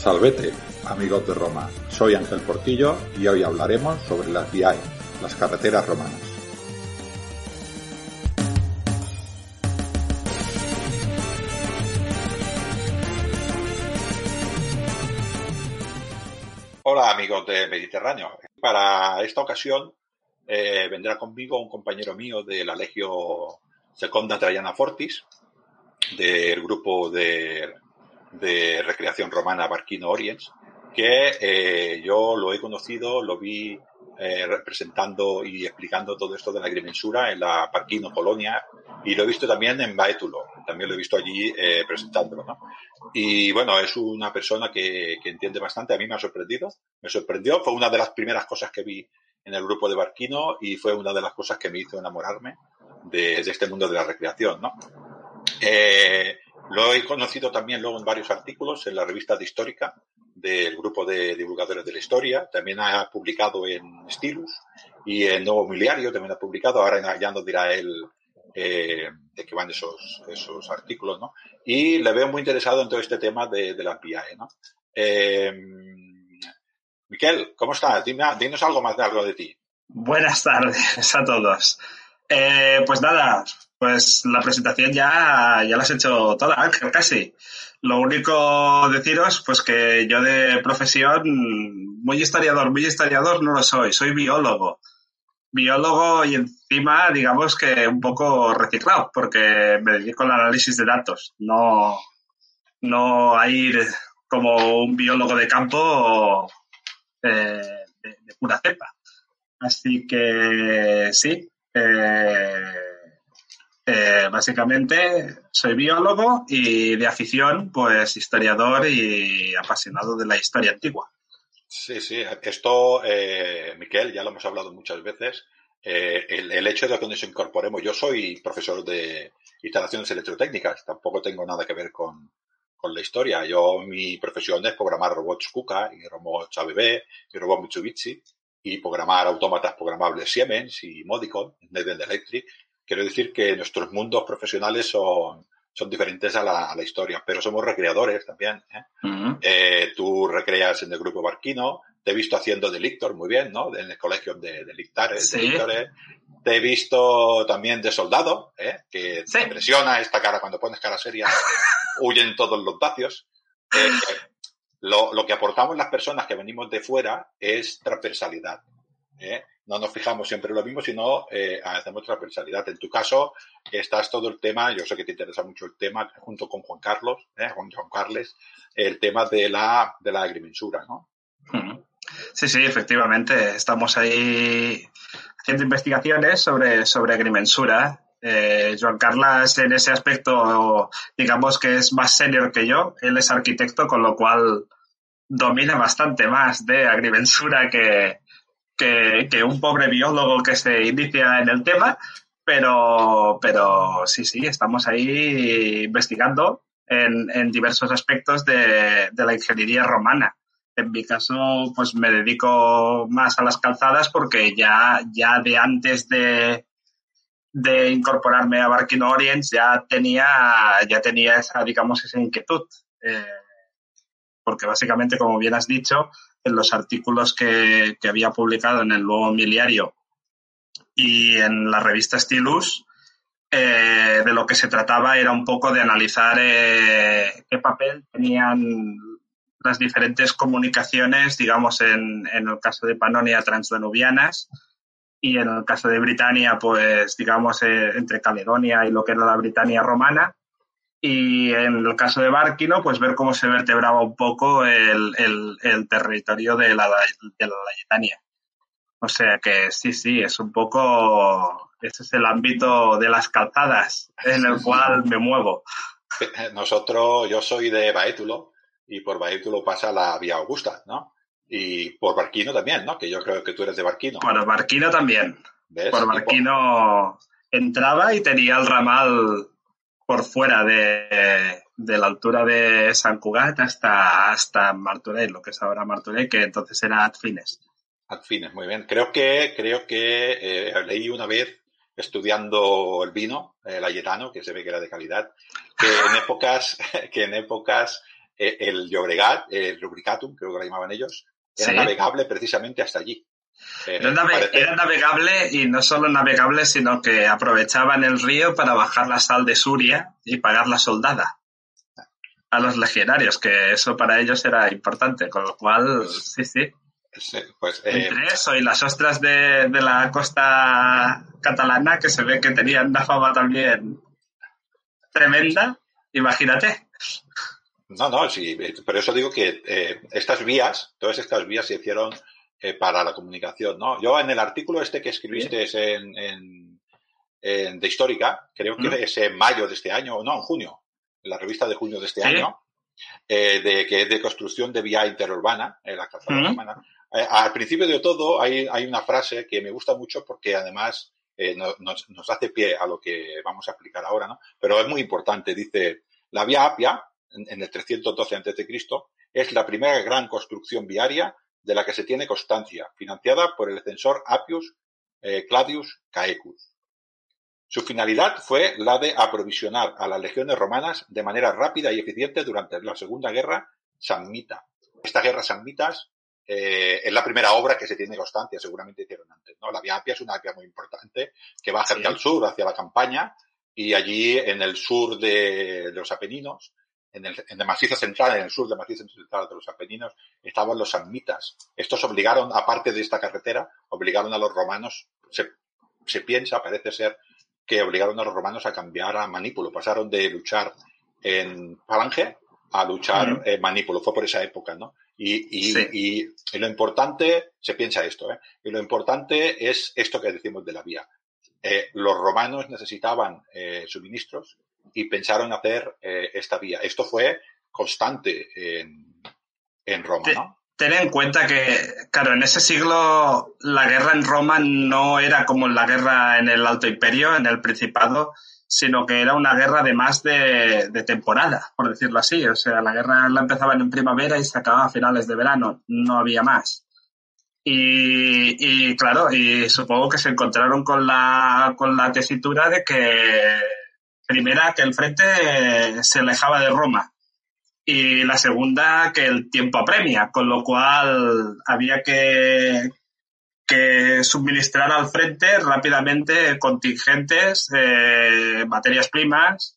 Salvete, amigos de Roma. Soy Ángel Portillo y hoy hablaremos sobre las viae, las carreteras romanas. Hola amigos de Mediterráneo. Para esta ocasión eh, vendrá conmigo un compañero mío de la Legio Seconda Traiana Fortis, del grupo de de recreación romana Barquino Oriens, que eh, yo lo he conocido, lo vi eh, representando y explicando todo esto de la agrimensura en la Barquino Colonia y lo he visto también en Baetulo, también lo he visto allí eh, presentándolo. ¿no? Y bueno, es una persona que, que, entiende bastante, a mí me ha sorprendido, me sorprendió, fue una de las primeras cosas que vi en el grupo de Barquino y fue una de las cosas que me hizo enamorarme de, de este mundo de la recreación. ¿no? Eh, lo he conocido también luego en varios artículos en la revista de Histórica del grupo de divulgadores de la historia. También ha publicado en Stilus y en Nuevo Miliario también ha publicado. Ahora ya nos dirá él eh, de qué van esos, esos artículos, ¿no? Y le veo muy interesado en todo este tema de, de las PIAE, ¿no? Eh, Miquel, ¿cómo estás? Dime, dinos algo más de algo de ti. Buenas tardes a todos. Eh, pues nada, pues la presentación ya, ya la has hecho toda, Ángel, casi. Lo único deciros, pues que yo de profesión, muy historiador, muy historiador no lo soy, soy biólogo. Biólogo y encima, digamos que un poco reciclado, porque me dedico al análisis de datos, no, no a ir como un biólogo de campo eh, de, de, pura cepa. Así que sí, eh, eh, básicamente soy biólogo y de afición, pues historiador y apasionado de la historia antigua. Sí, sí, esto, eh, Miquel, ya lo hemos hablado muchas veces. Eh, el, hecho de que nos incorporemos, yo soy profesor de instalaciones electrotécnicas, tampoco tengo nada que ver con, con la historia. Yo, mi profesión es programar robots KUKA y robots ABB y robots Mitsubishi y programar autómatas programables Siemens y Modicon, Neden Electric. Quiero decir que nuestros mundos profesionales son, son diferentes a la, a la historia, pero somos recreadores también. ¿eh? Uh -huh. eh, tú recreas en el grupo Barquino, te he visto haciendo delictor muy bien, ¿no? En el colegio de Sí. delictores. Te he visto también de soldado, ¿eh? que Sí. te impresiona esta cara cuando pones cara seria, huyen todos los dacios. Eh, lo, lo que aportamos las personas que venimos de fuera es transversalidad. ¿Eh? No nos fijamos siempre en lo mismo, sino eh, hacemos transversalidad. En tu caso, estás todo el tema, yo sé que te interesa mucho el tema, junto con Juan Carlos, ¿eh? Juan, Juan Carles, el tema de la, de la agrimensura, ¿no? Sí, sí, efectivamente. Estamos ahí haciendo investigaciones sobre, sobre agrimensura. Eh, Joan Carlas en ese aspecto, digamos que es más senior que yo. Él es arquitecto, con lo cual domina bastante más de agrimensura que, que, un pobre biólogo que se inicia en el tema. Pero, pero sí, sí, estamos ahí investigando en, en diversos aspectos de, de la ingeniería romana. En mi caso, pues me dedico más a las calzadas porque ya, ya de antes de, de incorporarme a Barquino Orients ya tenía, ya tenía esa, digamos, esa inquietud. Eh, porque básicamente, como bien has dicho, en los artículos que, que había publicado en el Nuevo Miliario y en la revista Stilus, eh, de lo que se trataba era un poco de analizar eh, qué papel tenían las diferentes comunicaciones, digamos, en, en el caso de Panonia transdanubianas y en el caso de Britania, pues, digamos, eh, entre Caledonia y lo que era la Britania romana. Y en el caso de Bárquino, pues ver cómo se vertebraba un poco el, el, el territorio de la, de la Layetania. O sea que sí, sí, es un poco, ese es el ámbito de las calzadas en el cual me muevo. Nosotros, yo soy de Baétulo y por lo pasa la vía Augusta, ¿no? Y por Barquino también, ¿no? Que yo creo que tú eres de Barquino. Por Barquino también. Por Barquino entraba y tenía el ramal por fuera de, la altura de San Cugat hasta, hasta Martorell, lo que es ahora Martorell, que entonces era Adfines. Adfines, muy bien. Creo que, creo que eh, leí una vez estudiando el vino, el ayetano, que se ve que era de calidad, que en épocas, que en épocas eh, el Llobregat, el Rubricatum, creo que lo llamaban ellos, era navegable precisamente hasta allí. Eh, era, navegable y no solo navegable, sino que aprovechaban el río para bajar la sal de Suria y pagar la soldada a los legionarios, que eso para ellos era importante, con lo cual, sí, sí. pues, eh, Entre eso y las ostras de, de, la costa catalana, que se ve que tenían una fama también tremenda, imagínate. No, no, sí, por eso digo que eh, estas vías, todas estas vías se hicieron eh, para la comunicación, ¿no? Yo en el artículo este que escribiste en, en, en, de Histórica, creo que es en mayo de este año, no, en junio, en la revista de junio de este año, eh, de que es de construcción de vía interurbana, en la urbana. al principio de todo hay, hay una frase que me gusta mucho porque además nos, nos hace pie a lo que vamos a explicar ahora, ¿no? Pero es muy importante, dice, la vía Apia, en el 312 a.C., es la primera gran construcción viaria de la que se tiene constancia, financiada por el censor Appius eh, Claudius Caecus. Su finalidad fue la de aprovisionar a las legiones romanas de manera rápida y eficiente durante la Segunda Guerra Samnita. Esta guerra Samnitas eh, es la primera obra que se tiene constancia, seguramente hicieron antes. ¿no? La Vía Appia es una vía muy importante que va hacia el sur, hacia la campaña, y allí en el sur de los Apeninos en el, en el macizo central, en el sur del macizo central de los Apeninos, estaban los samnitas. Estos obligaron, aparte de esta carretera, obligaron a los romanos, se, se piensa, parece ser, que obligaron a los romanos a cambiar a manípulo. Pasaron de luchar en falange a luchar en manípulo. Fue por esa época, ¿no? Y, y, y, y, lo importante, se piensa esto, ¿eh? Y lo importante es esto que decimos de la vía. Eh, los romanos necesitaban eh, suministros y pensaron hacer eh, esta vía. Esto fue constante en, en Roma, ¿no? Ten en cuenta que, claro, en ese siglo la guerra en Roma no era como la guerra en el Alto Imperio, en el Principado, sino que era una guerra de más de, de, temporada, por decirlo así. O sea, la guerra la empezaban en primavera y se acababa a finales de verano, no había más. Y, y claro, y supongo que se encontraron con la, con la tesitura de que primera, que el frente se alejaba de Roma y la segunda, que el tiempo apremia, con lo cual había que, que suministrar al frente rápidamente contingentes, eh, materias primas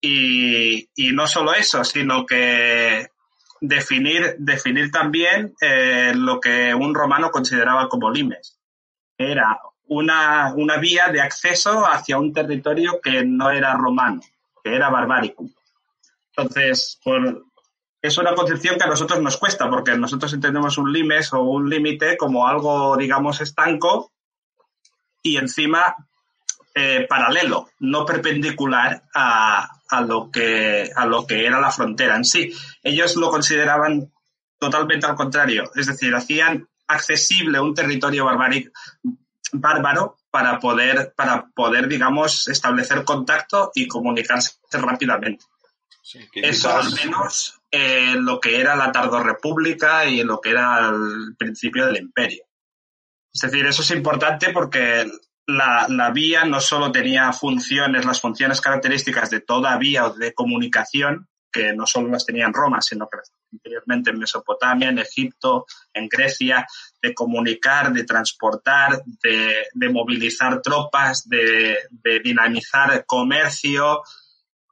y, y, no solo eso, sino que definir, definir también eh, lo que un romano consideraba como limes. Era una, una vía de acceso hacia un territorio que no era romano, que era barbárico. Entonces, es una concepción que a nosotros nos cuesta, porque nosotros entendemos un limes o un límite como algo, digamos, estanco y encima eh, paralelo, no perpendicular a, a, lo que, a lo que era la frontera en sí. Ellos lo consideraban totalmente al contrario, es decir, hacían accesible un territorio barbárico, bárbaro para poder, para poder, digamos, establecer contacto y comunicarse rápidamente. Eso al menos eh, lo que era la tardorrepública y lo que era el principio del imperio. Es decir, eso es importante porque la, la, vía no solo tenía funciones, las funciones características de toda vía o de comunicación, que no solo las tenía en Roma, sino que anteriormente en Mesopotamia, en Egipto, en Grecia, de comunicar, de transportar, de, de movilizar tropas, de, de dinamizar comercio,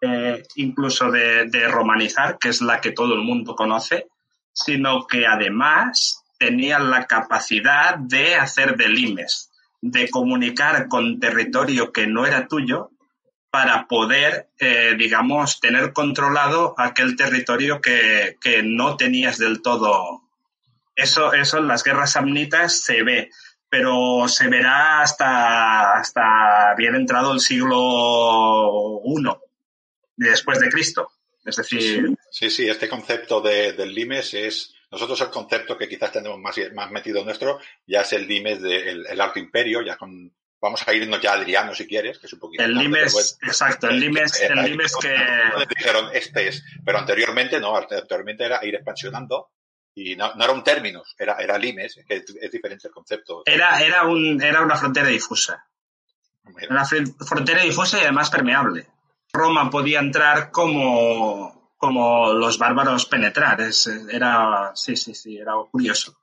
eh, incluso de, de romanizar, que es la que todo el mundo conoce, sino que además tenían la capacidad de hacer delimes, de comunicar con territorio que no era tuyo para poder, eh, digamos, tener controlado aquel territorio que, que, no tenías del todo. Eso, eso en las guerras samnitas se ve, pero se verá hasta, hasta bien entrado el siglo I después de Cristo. Es decir... Sí, sí, este concepto de, del limes es... Nosotros el concepto que quizás tenemos más, más metido nuestro ya es el limes del el Alto Imperio, ya con... Vamos a irnos ya a Adriano si quieres, que es un poquito... El limes, exacto, el limes, el limes que... Dijeron, este es, pero anteriormente no, anteriormente era ir expansionando y no, no era un término, era, era limes, que es, es, diferente el concepto. Era, era, un, era una frontera difusa. Una frontera difusa y además permeable. Roma podía entrar como, como los bárbaros penetrar. Es, era, sí, sí, sí, era curioso.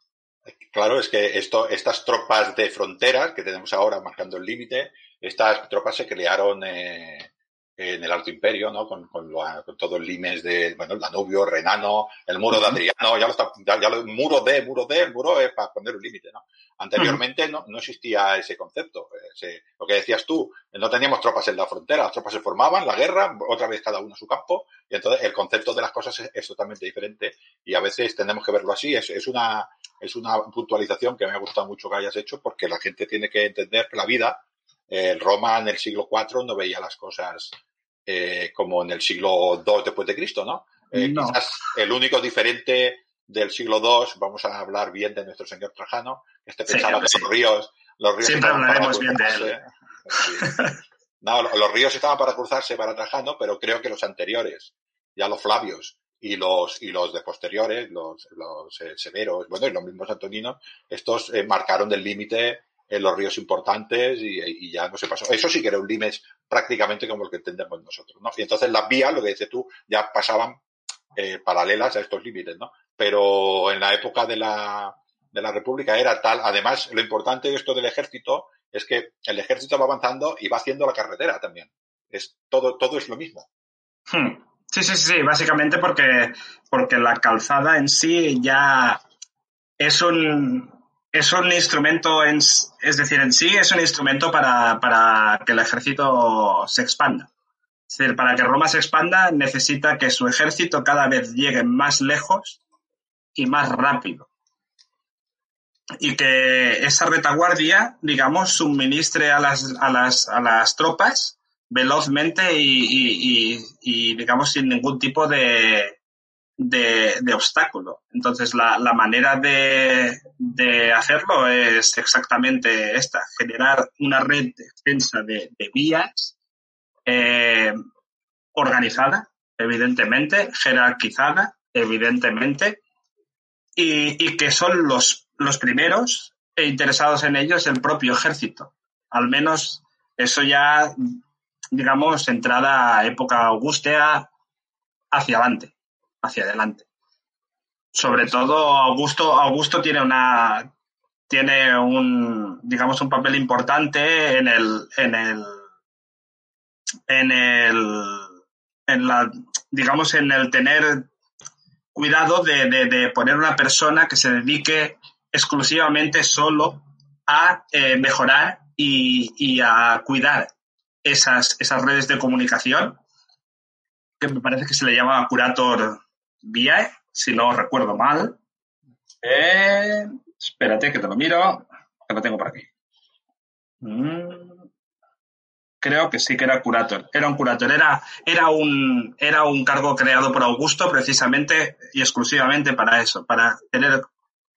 Claro, es que esto, estas tropas de fronteras que tenemos ahora marcando el límite, estas tropas se crearon eh, en el Alto Imperio, ¿no? Con, con, lo, con todo el limes de, bueno, el Danubio, Renano, el muro de Adriano, ya lo está, ya, ya lo, muro de, muro de, el muro es para poner un límite, ¿no? Anteriormente no, no existía ese concepto. Ese, lo que decías tú, no teníamos tropas en la frontera, las tropas se formaban, la guerra, otra vez cada uno a su campo, y entonces el concepto de las cosas es, es totalmente diferente y a veces tenemos que verlo así. Es, es una, es una puntualización que me ha gustado mucho que hayas hecho porque la gente tiene que entender que la vida, eh, Roma en el siglo IV no veía las cosas eh, como en el siglo II después de Cristo, ¿no? Eh, no. Quizás el único diferente del siglo II, vamos a hablar bien de nuestro señor Trajano, este pensaba sí, que los ríos, los ríos Siempre hablaremos bien de él. Sí. No, los ríos estaban para cruzarse para Trajano, pero creo que los anteriores, ya los Flavios y los y los de posteriores, los, los eh, severos, bueno, y los mismos antoninos, estos eh, marcaron del límite en los ríos importantes y, ya no se pasó. Eso sí que era un límite prácticamente como el que entendemos nosotros, ¿no? Y entonces las vías, lo que dices tú, ya pasaban eh, paralelas a estos límites, ¿no? Pero en la época de la, de la República era tal, además, lo importante de esto del ejército es que el ejército va avanzando y va haciendo la carretera también. Es todo, todo es lo mismo. Hmm. Sí, sí, sí, básicamente porque, porque la calzada en sí ya es un, es un instrumento, en, es decir, en sí es un instrumento para, para que el ejército se expanda. Es decir, para que Roma se expanda necesita que su ejército cada vez llegue más lejos y más rápido. Y que esa retaguardia, digamos, suministre a las, a las, a las tropas velozmente y, digamos, sin ningún tipo de, de, obstáculo. Entonces, la, la manera de, de, hacerlo es exactamente esta, generar una red extensa de, de vías eh, organizada, evidentemente, jerarquizada, evidentemente, y, y que son los, los primeros e interesados en ellos el propio ejército. Al menos eso ya, digamos, entrada a época augustea hacia adelante hacia adelante. Sobre todo Augusto, Augusto tiene una tiene un digamos un papel importante en el en el en el en la digamos en el tener cuidado de, de, de poner una persona que se dedique exclusivamente solo a eh, mejorar y, y, a cuidar esas, esas redes de comunicación, que me parece que se le llama curator VIAE, si no recuerdo mal. Eh, espérate que te lo miro, que lo tengo por aquí. Mm, creo que sí que era curator. Era un curator, era, era, un, era un cargo creado por Augusto precisamente y exclusivamente para eso, para tener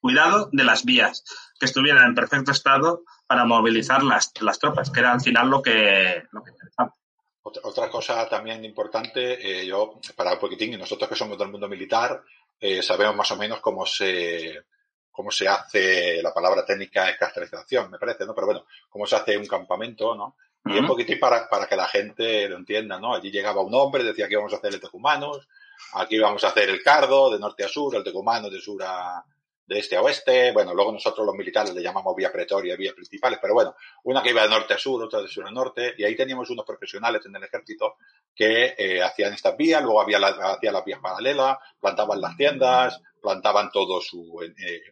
cuidado de las vías, que estuvieran en perfecto estado para movilizar las, las tropas, que era al final lo que, lo que interesaba. Otra, cosa también importante, eh, yo, para un poquitín, y nosotros que somos del mundo militar, eh, sabemos más o menos cómo se, cómo se hace, la palabra técnica es castralización, me parece, ¿no? Pero bueno, cómo se hace un campamento, ¿no? Y uh -huh. un poquitín para, para que la gente lo entienda, ¿no? Allí llegaba un hombre, decía que íbamos a hacer el tecumanos, aquí vamos a hacer el cardo, de norte a sur, el tecumano de sur a, de este a oeste. Bueno, luego nosotros los militares le llamamos vía pretoria, vías principales, pero bueno, una que iba de norte a sur, otra de sur a norte, y ahí teníamos unos profesionales en el ejército que eh, hacían estas vías, luego había la, hacían las vías paralelas, plantaban las tiendas, plantaban todo su, eh,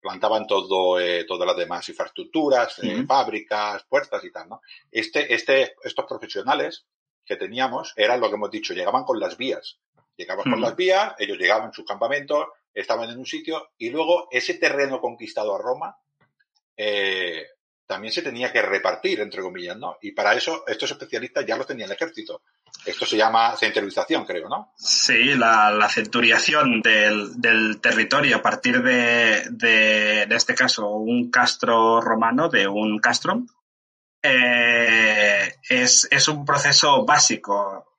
plantaban todo, eh, todas las demás infraestructuras, uh -huh. fábricas, puertas y tal, ¿no? Este, este, estos profesionales que teníamos eran lo que hemos dicho, llegaban con las vías. Llegaban uh -huh. con las vías, ellos llegaban en sus campamentos, estaban en un sitio y luego ese terreno conquistado a Roma eh, también se tenía que repartir, entre comillas, ¿no? Y para eso estos especialistas ya los tenía el ejército. Esto se llama centralización, creo, ¿no? Sí, la, centuriación del, territorio a partir de, de, en este caso, un castro romano, de un castrum, eh, es, es, un proceso básico.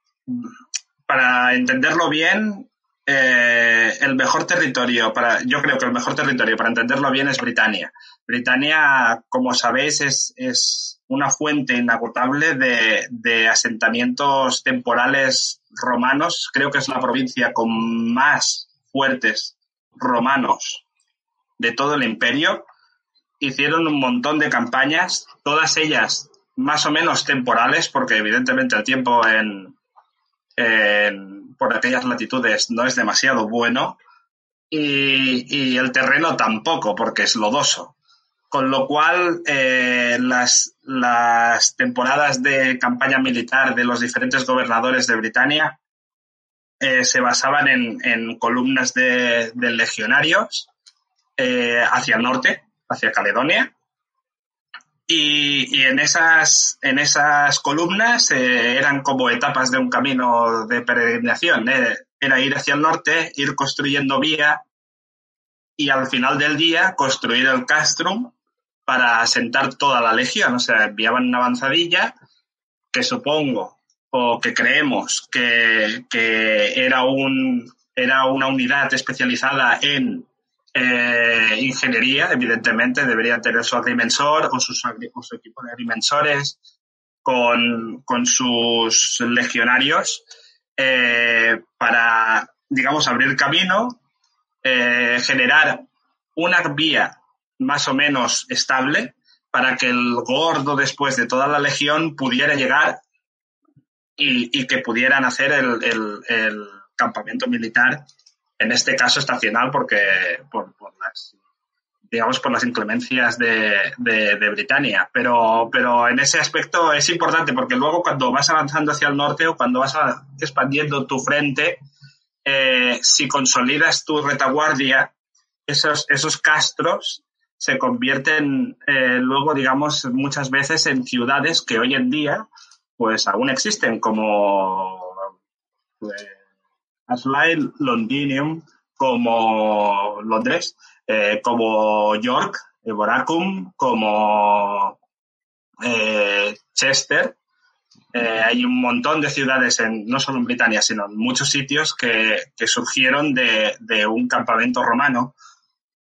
Para entenderlo bien, eh, el mejor territorio para, yo creo que el mejor territorio para entenderlo bien es Britania. Britania, como sabéis, es, es una fuente inagotable de, de, asentamientos temporales romanos. Creo que es la provincia con más fuertes romanos de todo el imperio. Hicieron un montón de campañas, todas ellas más o menos temporales, porque evidentemente el tiempo en, en por aquellas latitudes no es demasiado bueno y, el terreno tampoco, porque es lodoso. Con lo cual, eh, las, las temporadas de campaña militar de los diferentes gobernadores de Britania eh, se basaban en, en columnas de, de legionarios eh, hacia el norte, hacia Caledonia. Y, en, esas, en esas columnas eh, eran como etapas de un camino de peregrinación. Eh. Era ir hacia el norte, ir construyendo vía y al final del día construir el castrum para asentar toda la legión. O sea, enviaban una avanzadilla que supongo o que creemos que, que era, un, era una unidad especializada en eh, ingeniería, evidentemente, debería tener su agrimensor o, sus, o su equipo de agrimensores con, con sus legionarios eh, para, digamos, abrir camino, eh, generar una vía más o menos estable para que el gordo después de toda la legión pudiera llegar y, que pudieran hacer el, el, campamento militar, en este caso estacional, porque por, las digamos por las inclemencias de, de, Britania. Pero, pero en ese aspecto es importante porque luego cuando vas avanzando hacia el norte o cuando vas expandiendo tu frente, eh, si consolidas tu retaguardia, esos, esos castros se convierten eh, luego, digamos, muchas veces en ciudades que hoy en día, pues aún existen, como pues, Asline, Londinium, como Londres, eh, como York, Boracum, como eh, Chester. Eh, hay un montón de ciudades, en, no solo en Britania, sino en muchos sitios que, que surgieron de, de un campamento romano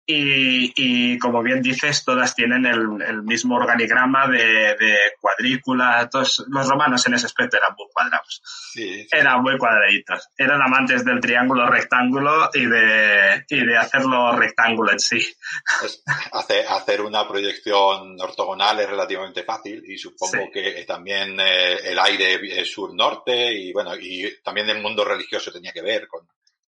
y, y, como bien dices, todas tienen el, el mismo organigrama de, de, cuadrícula. Todos los romanos en ese aspecto eran muy cuadrados. Sí, sí. Eran muy cuadraditos. Eran amantes del triángulo rectángulo y de, y de hacerlo rectángulo en sí. Pues hacer, hacer una proyección ortogonal es relativamente fácil y supongo sí. que también eh, el aire sur-norte y bueno, y también el mundo religioso tenía que ver con,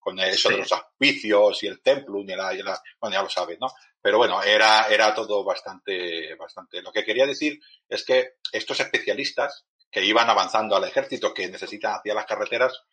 con eso sí. de los auspicios y el templum y la, y la, bueno, ya lo sabes, ¿no? Pero bueno, era, era todo bastante, bastante. Lo que quería decir es que estos especialistas que iban avanzando al ejército, que necesitan hacia las carreteras,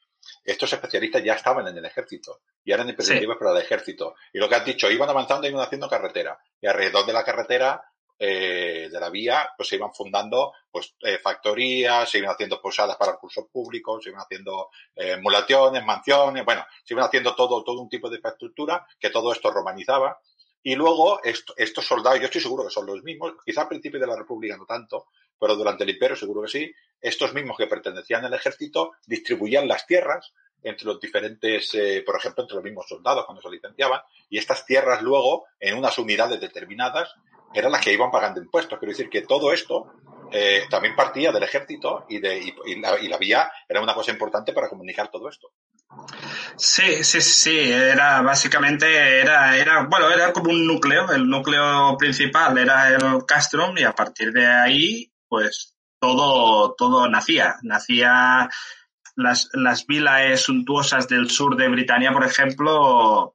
estos especialistas ya estaban en el ejército y eran imprescindibles sí. para el ejército. Y lo que has dicho, iban avanzando y iban haciendo carretera. Y alrededor de la carretera eh, de la vía, pues se iban fundando pues eh, factorías, se iban haciendo posadas para recursos públicos, se iban haciendo eh, mulaciones, mansiones, bueno, se iban haciendo todo, todo un tipo de infraestructura que todo esto romanizaba. Y luego esto, estos soldados, yo estoy seguro que son los mismos, quizá al principio de la República no tanto, pero durante el imperio seguro que sí, estos mismos que pertenecían al ejército distribuían las tierras entre los diferentes, eh, por ejemplo, entre los mismos soldados cuando se licenciaban, y estas tierras luego, en unas unidades determinadas, eran las que iban pagando impuestos. Quiero decir que todo esto eh, también partía del ejército y, de, y, la, vía era una cosa importante para comunicar todo esto. Sí, sí, sí, era básicamente, era, era, bueno, era como un núcleo, el núcleo principal era el castrum y a partir de ahí, pues todo, todo nacía, nacía las, las vilas suntuosas del sur de Britania, por ejemplo,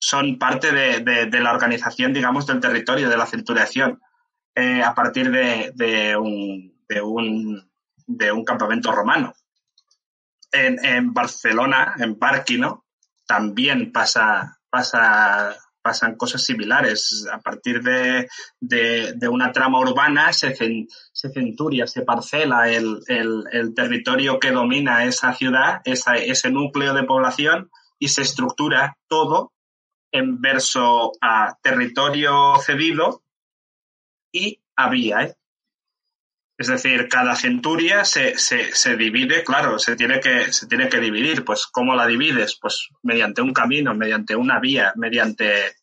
son parte de, de, la organización, digamos, del territorio, de la centuriación, eh, a partir de, de, un, de, un, de un campamento romano. En, Barcelona, en Barquino, también pasa, pasa pasan cosas similares. A partir de, de, una trama urbana se, se centuria, se parcela el, el, territorio que domina esa ciudad, ese núcleo de población y se estructura todo en verso a territorio cedido y a vía. ¿eh? Es decir, cada centuria se, se, se, divide, claro, se tiene, que, se tiene que dividir. Pues, ¿cómo la divides? Pues mediante un camino, mediante una vía, mediante,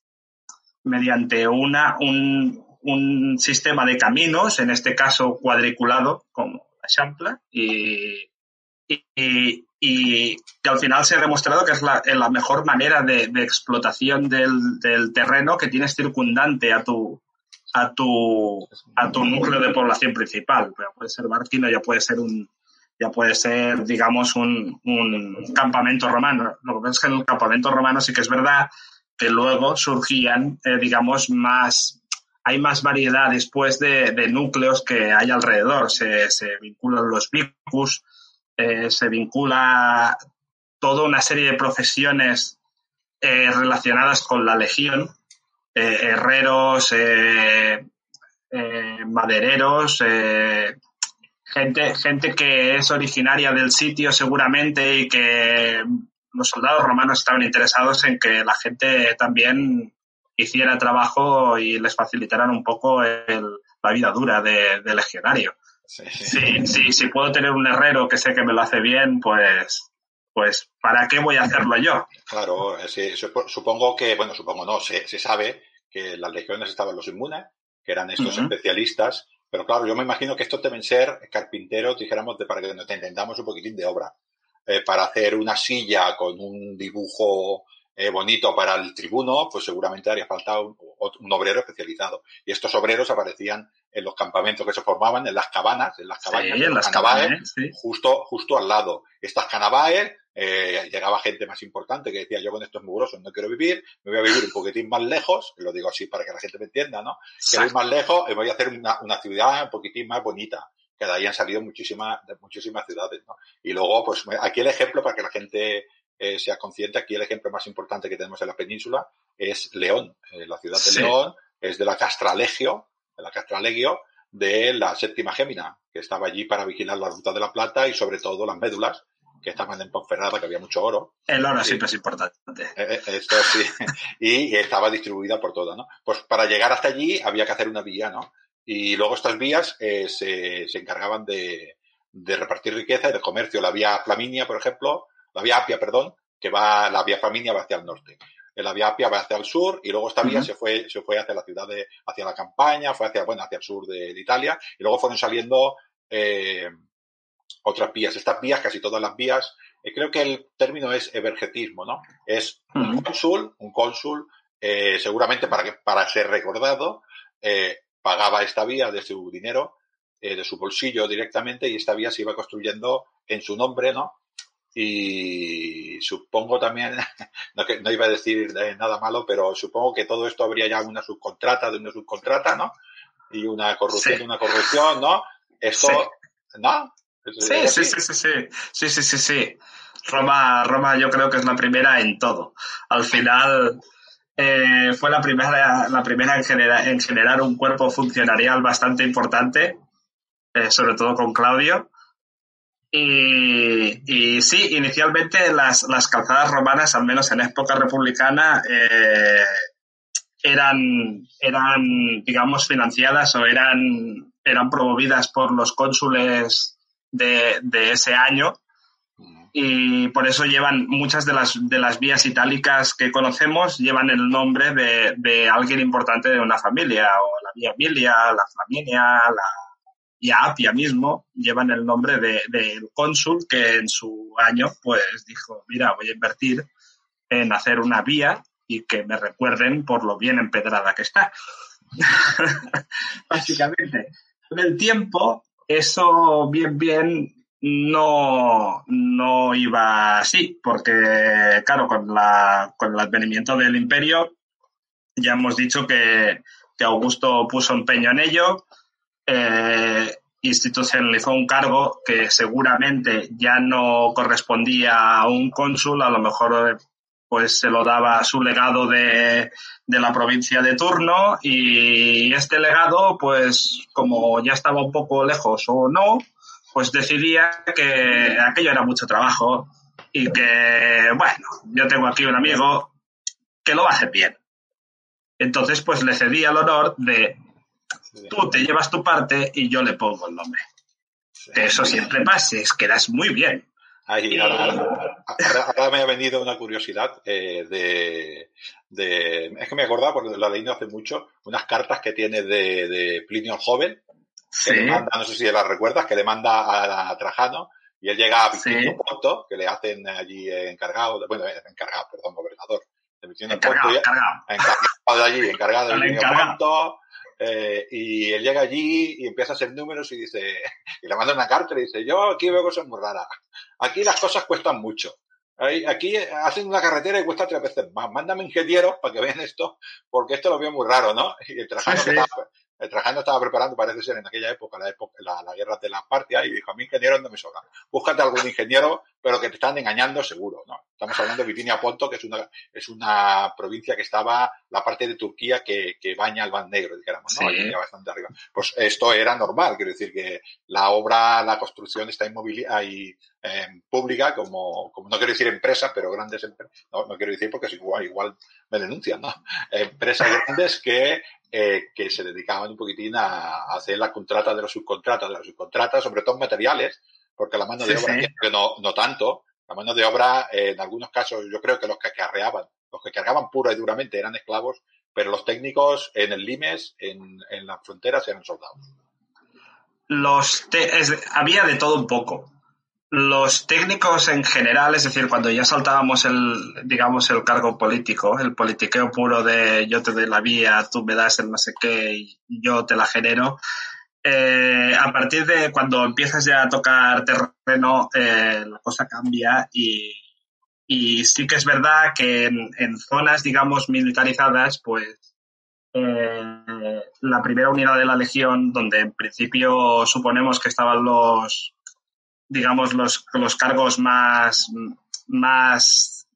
mediante una, un, un sistema de caminos, en este caso cuadriculado, como la champla, y, y, y, que al final se ha demostrado que es la, la mejor manera de, de explotación del, del, terreno que tienes circundante a tu, a tu, a tu núcleo de población principal. Ya puede ser Barquino, ya puede ser un, ya puede ser, digamos, un, un campamento romano. Lo que pasa es que en el campamento romano sí que es verdad que luego surgían, eh, digamos, más, hay más variedad después de, núcleos que hay alrededor. Se, vinculan los vicus, eh, se vincula toda una serie de profesiones eh, relacionadas con la legión, eh, herreros, eh, madereros, gente, gente que es originaria del sitio seguramente y que los soldados romanos estaban interesados en que la gente también hiciera trabajo y les facilitaran un poco el, la vida dura de, de legionario. Sí. Sí, sí, si puedo tener un herrero que sé que me lo hace bien, pues, pues ¿para qué voy a hacerlo yo? Claro, sí, supongo que, bueno, supongo no, se, se sabe que las legiones estaban los inmunes, que eran estos uh -huh. especialistas, pero claro, yo me imagino que estos deben ser carpinteros, dijéramos, de, para que nos entendamos un poquitín de obra. Eh, para hacer una silla con un dibujo eh, bonito para el tribuno, pues seguramente haría falta un, un, obrero especializado. Y estos obreros aparecían en los campamentos que se formaban, en las cabanas, en las cabañas, sí, en, las canabaes, sí. justo, justo al lado. Estas canabaes, eh, llegaba gente más importante que decía, yo con estos mugrosos no quiero vivir, me voy a vivir un poquitín más lejos, lo digo así para que la gente me entienda, ¿no? Quiero ir más lejos y voy a hacer una, una ciudad un poquitín más bonita que de ahí han salido muchísimas, muchísimas ciudades, ¿no? Y luego, pues aquí el ejemplo para que la gente eh, sea consciente, aquí el ejemplo más importante que tenemos en la península es León. Eh, la ciudad de sí. León es de la Castralegio, de la Castralegio de la séptima Gémina, que estaba allí para vigilar la ruta de la plata y sobre todo las médulas, que estaban en Ponferrada, que había mucho oro. El oro siempre es importante. Eh, esto sí. y estaba distribuida por toda, ¿no? Pues para llegar hasta allí había que hacer una vía, ¿no? Y luego estas vías eh, se, se, encargaban de, de, repartir riqueza y de comercio. La vía Flaminia, por ejemplo, la vía Apia, perdón, que va, la vía Flaminia va hacia el norte. La vía Apia va hacia el sur y luego esta vía uh -huh. se fue, se fue hacia la ciudad de, hacia la campaña, fue hacia, bueno, hacia el sur de, de Italia y luego fueron saliendo, eh, otras vías. Estas vías, casi todas las vías, eh, creo que el término es evergetismo, ¿no? Es un cónsul, un cónsul, eh, seguramente para que, para ser recordado, eh, pagaba esta vía de su dinero, de su bolsillo directamente, y esta vía se iba construyendo en su nombre, ¿no? Y supongo también, no, que, no iba a decir nada malo, pero supongo que todo esto habría ya una subcontrata de una subcontrata, ¿no? Y una corrupción sí. una corrupción, ¿no? Esto, sí. ¿no? Sí, sí, sí, sí, sí, sí, sí, sí, sí. Roma, Roma yo creo que es la primera en todo. Al final, eh, fue la primera, la primera en, genera, en, generar un cuerpo funcionarial bastante importante, eh, sobre todo con Claudio. Y, y sí, inicialmente las, las, calzadas romanas, al menos en época republicana, eh, eran, eran, digamos, financiadas o eran, eran promovidas por los cónsules de, de ese año. Y por eso llevan muchas de las, de las vías itálicas que conocemos llevan el nombre de, de alguien importante de una familia, o la vía Emilia, la Flaminia, la vía Apia mismo, llevan el nombre del de, de cónsul que en su año pues dijo, mira, voy a invertir en hacer una vía y que me recuerden por lo bien empedrada que está. Básicamente. Con el tiempo, eso bien, bien no, no iba así, porque, claro, con, la, con el advenimiento del imperio, ya hemos dicho que, que Augusto puso empeño en ello, eh, institucionalizó un cargo que seguramente ya no correspondía a un cónsul, a lo mejor pues se lo daba su legado de, de la provincia de turno y este legado, pues como ya estaba un poco lejos o no, pues decidía que aquello era mucho trabajo y que, bueno, yo tengo aquí un amigo que lo va a hacer bien. Entonces, pues le cedía el honor de tú te llevas tu parte y yo le pongo el nombre. Que eso siempre pase, es que das muy bien. ahora, me ha venido una curiosidad eh, de, Es que me acordaba, porque la leí no hace mucho, unas cartas que tiene de, Plinio el Joven. Que no sé si las recuerdas, que le manda a, Trajano y él llega a Plinio Ponto, que le hacen allí encargado, bueno, encargado, perdón, gobernador. De encargado, encargado. encargado de allí, encargado de Ponto eh, y él llega allí y empieza a hacer números y dice, y le manda una carta y le dice, yo aquí veo cosas muy raras. Aquí las cosas cuestan mucho. Aquí hacen una carretera y cuesta tres veces más. Mándame ingenieros para que vean esto, porque esto lo veo muy raro, ¿no? Y el trabajador el Trajano estaba preparando, parece ser, en aquella época, la, época, la, guerra de las partias, y dijo, a mí ingenieros no me sobran. Búscate algún ingeniero, pero que te están engañando seguro, ¿no? Estamos hablando de Bitinia Ponto, que es una, es una provincia que estaba, la parte de Turquía que, que baña el Mar Negro, dijéramos, ¿no? bastante arriba. Pues esto era normal, quiero decir que la obra, la construcción está inmobiliaria y eh, pública, como, como no quiero decir empresas, pero grandes empresas, no, no quiero decir porque es igual, igual me denuncian, ¿no? Empresas grandes que eh, que se dedicaban un poquitín a, hacer la contrata de los subcontratas, de las subcontratas, sobre todo materiales, porque la mano de obra, no, no tanto, la mano de obra, eh, en algunos casos, yo creo que los que carreaban, los que cargaban pura y duramente eran esclavos, pero los técnicos en el Limes, en, en las fronteras, eran soldados. Los había de todo un poco. Los técnicos en general, es decir, cuando ya saltábamos el, digamos, el cargo político, el politiqueo puro de yo te doy la vía, tú me das el no sé qué y yo te la genero, eh, a partir de cuando empiezas ya a tocar terreno, eh, la cosa cambia y, y, sí que es verdad que en, zonas, digamos, militarizadas, pues eh, la primera unidad de la Legión, donde en principio suponemos que estaban los digamos, los, los cargos más, más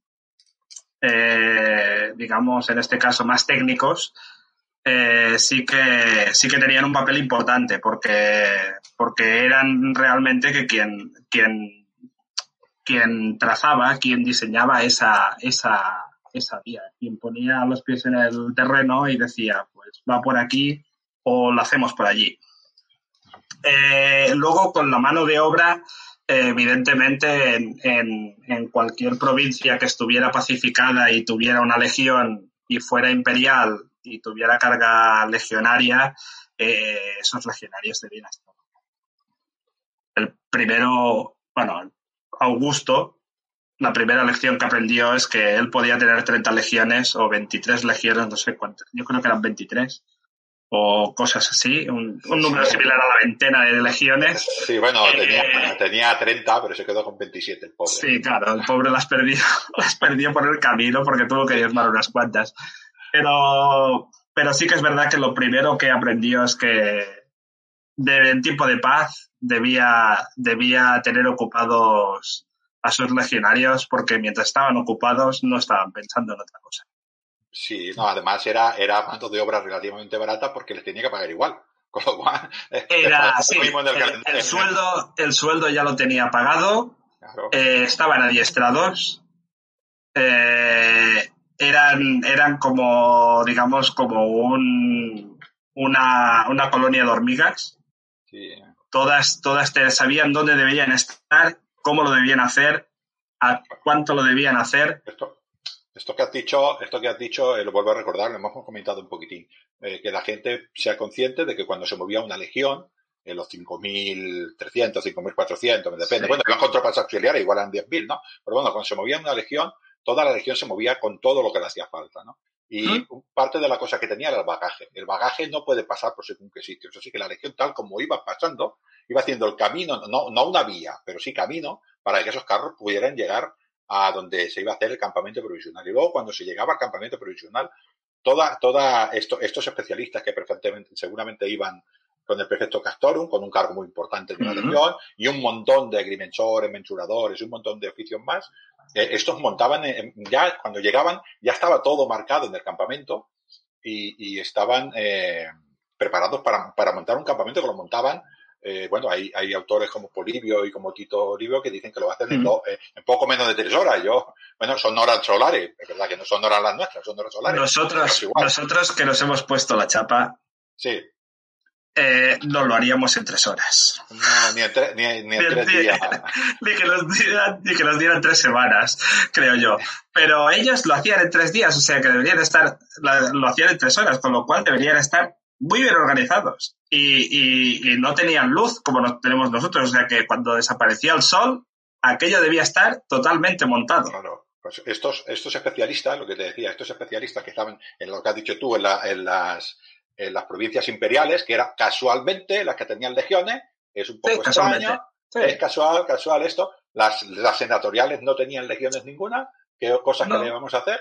digamos, en este caso, más técnicos, eh, sí que sí que tenían un papel importante porque porque eran realmente que quien quien quien trazaba quien diseñaba esa esa esa vía. Quien ponía los pies en el terreno y decía pues va por aquí o lo hacemos por allí eh, luego, con la mano de obra, evidentemente, en, cualquier provincia que estuviera pacificada y tuviera una legión y fuera imperial y tuviera carga legionaria, eh, esos legionarios debían estar. El primero, bueno, Augusto, la primera lección que aprendió es que él podía tener 30 legiones o 23 legiones, no sé cuántas, yo creo que eran 23 o cosas así, un, número similar a la veintena de legiones. Sí, bueno, tenía, eh, tenía 30, pero se quedó con 27 el pobre. Sí, claro, el pobre las perdió, las perdió por el camino porque tuvo que diezmar unas cuantas. Pero, pero sí que es verdad que lo primero que aprendió es que de, en tiempo de paz debía, debía tener ocupados a sus legionarios porque mientras estaban ocupados no estaban pensando en otra cosa. Sí, no, además era, era mano de obra relativamente barata porque les tenía que pagar igual. Con lo cual, era, sí, el, sueldo, el sueldo ya lo tenía pagado, eh, estaban adiestrados, eh, eran, eran como, digamos, como un, una, una colonia de hormigas. Sí. Todas, todas sabían dónde debían estar, cómo lo debían hacer, a cuánto lo debían hacer. Esto que has dicho, esto que has dicho, eh, lo vuelvo a recordar, lo hemos comentado un poquitín, eh, que la gente sea consciente de que cuando se movía una legión, en los 5.300, 5.400, me depende, bueno, iban con tropas auxiliares, igual eran 10.000, ¿no? Pero bueno, cuando se movía una legión, toda la legión se movía con todo lo que le hacía falta, ¿no? Y parte de la cosa que tenía era el bagaje. El bagaje no puede pasar por según qué sitios. Así que la legión, tal como iba pasando, iba haciendo el camino, no, no una vía, pero sí camino, para que esos carros pudieran llegar a donde se iba a hacer el campamento provisional. Y luego, cuando se llegaba al campamento provisional, toda, toda esto, estos especialistas que perfectamente, seguramente iban con el prefecto Castorum, con un cargo muy importante de la legión, y un montón de agrimensores, mensuradores, un montón de oficios más. Eh, estos montaban, ya cuando llegaban, ya estaba todo marcado en el campamento y, y estaban eh, preparados para, para, montar un campamento que lo montaban. Eh, bueno, hay, hay autores como Polibio y como Tito Olivio que dicen que lo hacen en, eh, en, poco menos de tres horas. Yo, bueno, son horas solares, es verdad que no son horas las nuestras, son horas solares. Nosotros, nosotros que nos hemos puesto la chapa, sí. Eh, no lo haríamos en tres horas. No, ni en, ni, ni en tres días. ni, que nos dieran, ni que nos dieran tres semanas, creo yo. Pero ellos lo hacían en tres días, o sea que deberían estar, lo hacían en tres horas, con lo cual deberían estar muy bien organizados. Y, y, y no tenían luz como lo tenemos nosotros, o sea que cuando desaparecía el sol, aquello debía estar totalmente montado. Claro. Pues estos, estos especialistas, lo que te decía, estos especialistas que estaban en lo que has dicho tú, en, la, en las en las provincias imperiales, que eran casualmente las que tenían legiones, es un poco sí, extraño, sí. es casual, casual esto, las, las senatoriales no tenían legiones ninguna, ¿qué cosas no. que le vamos a hacer?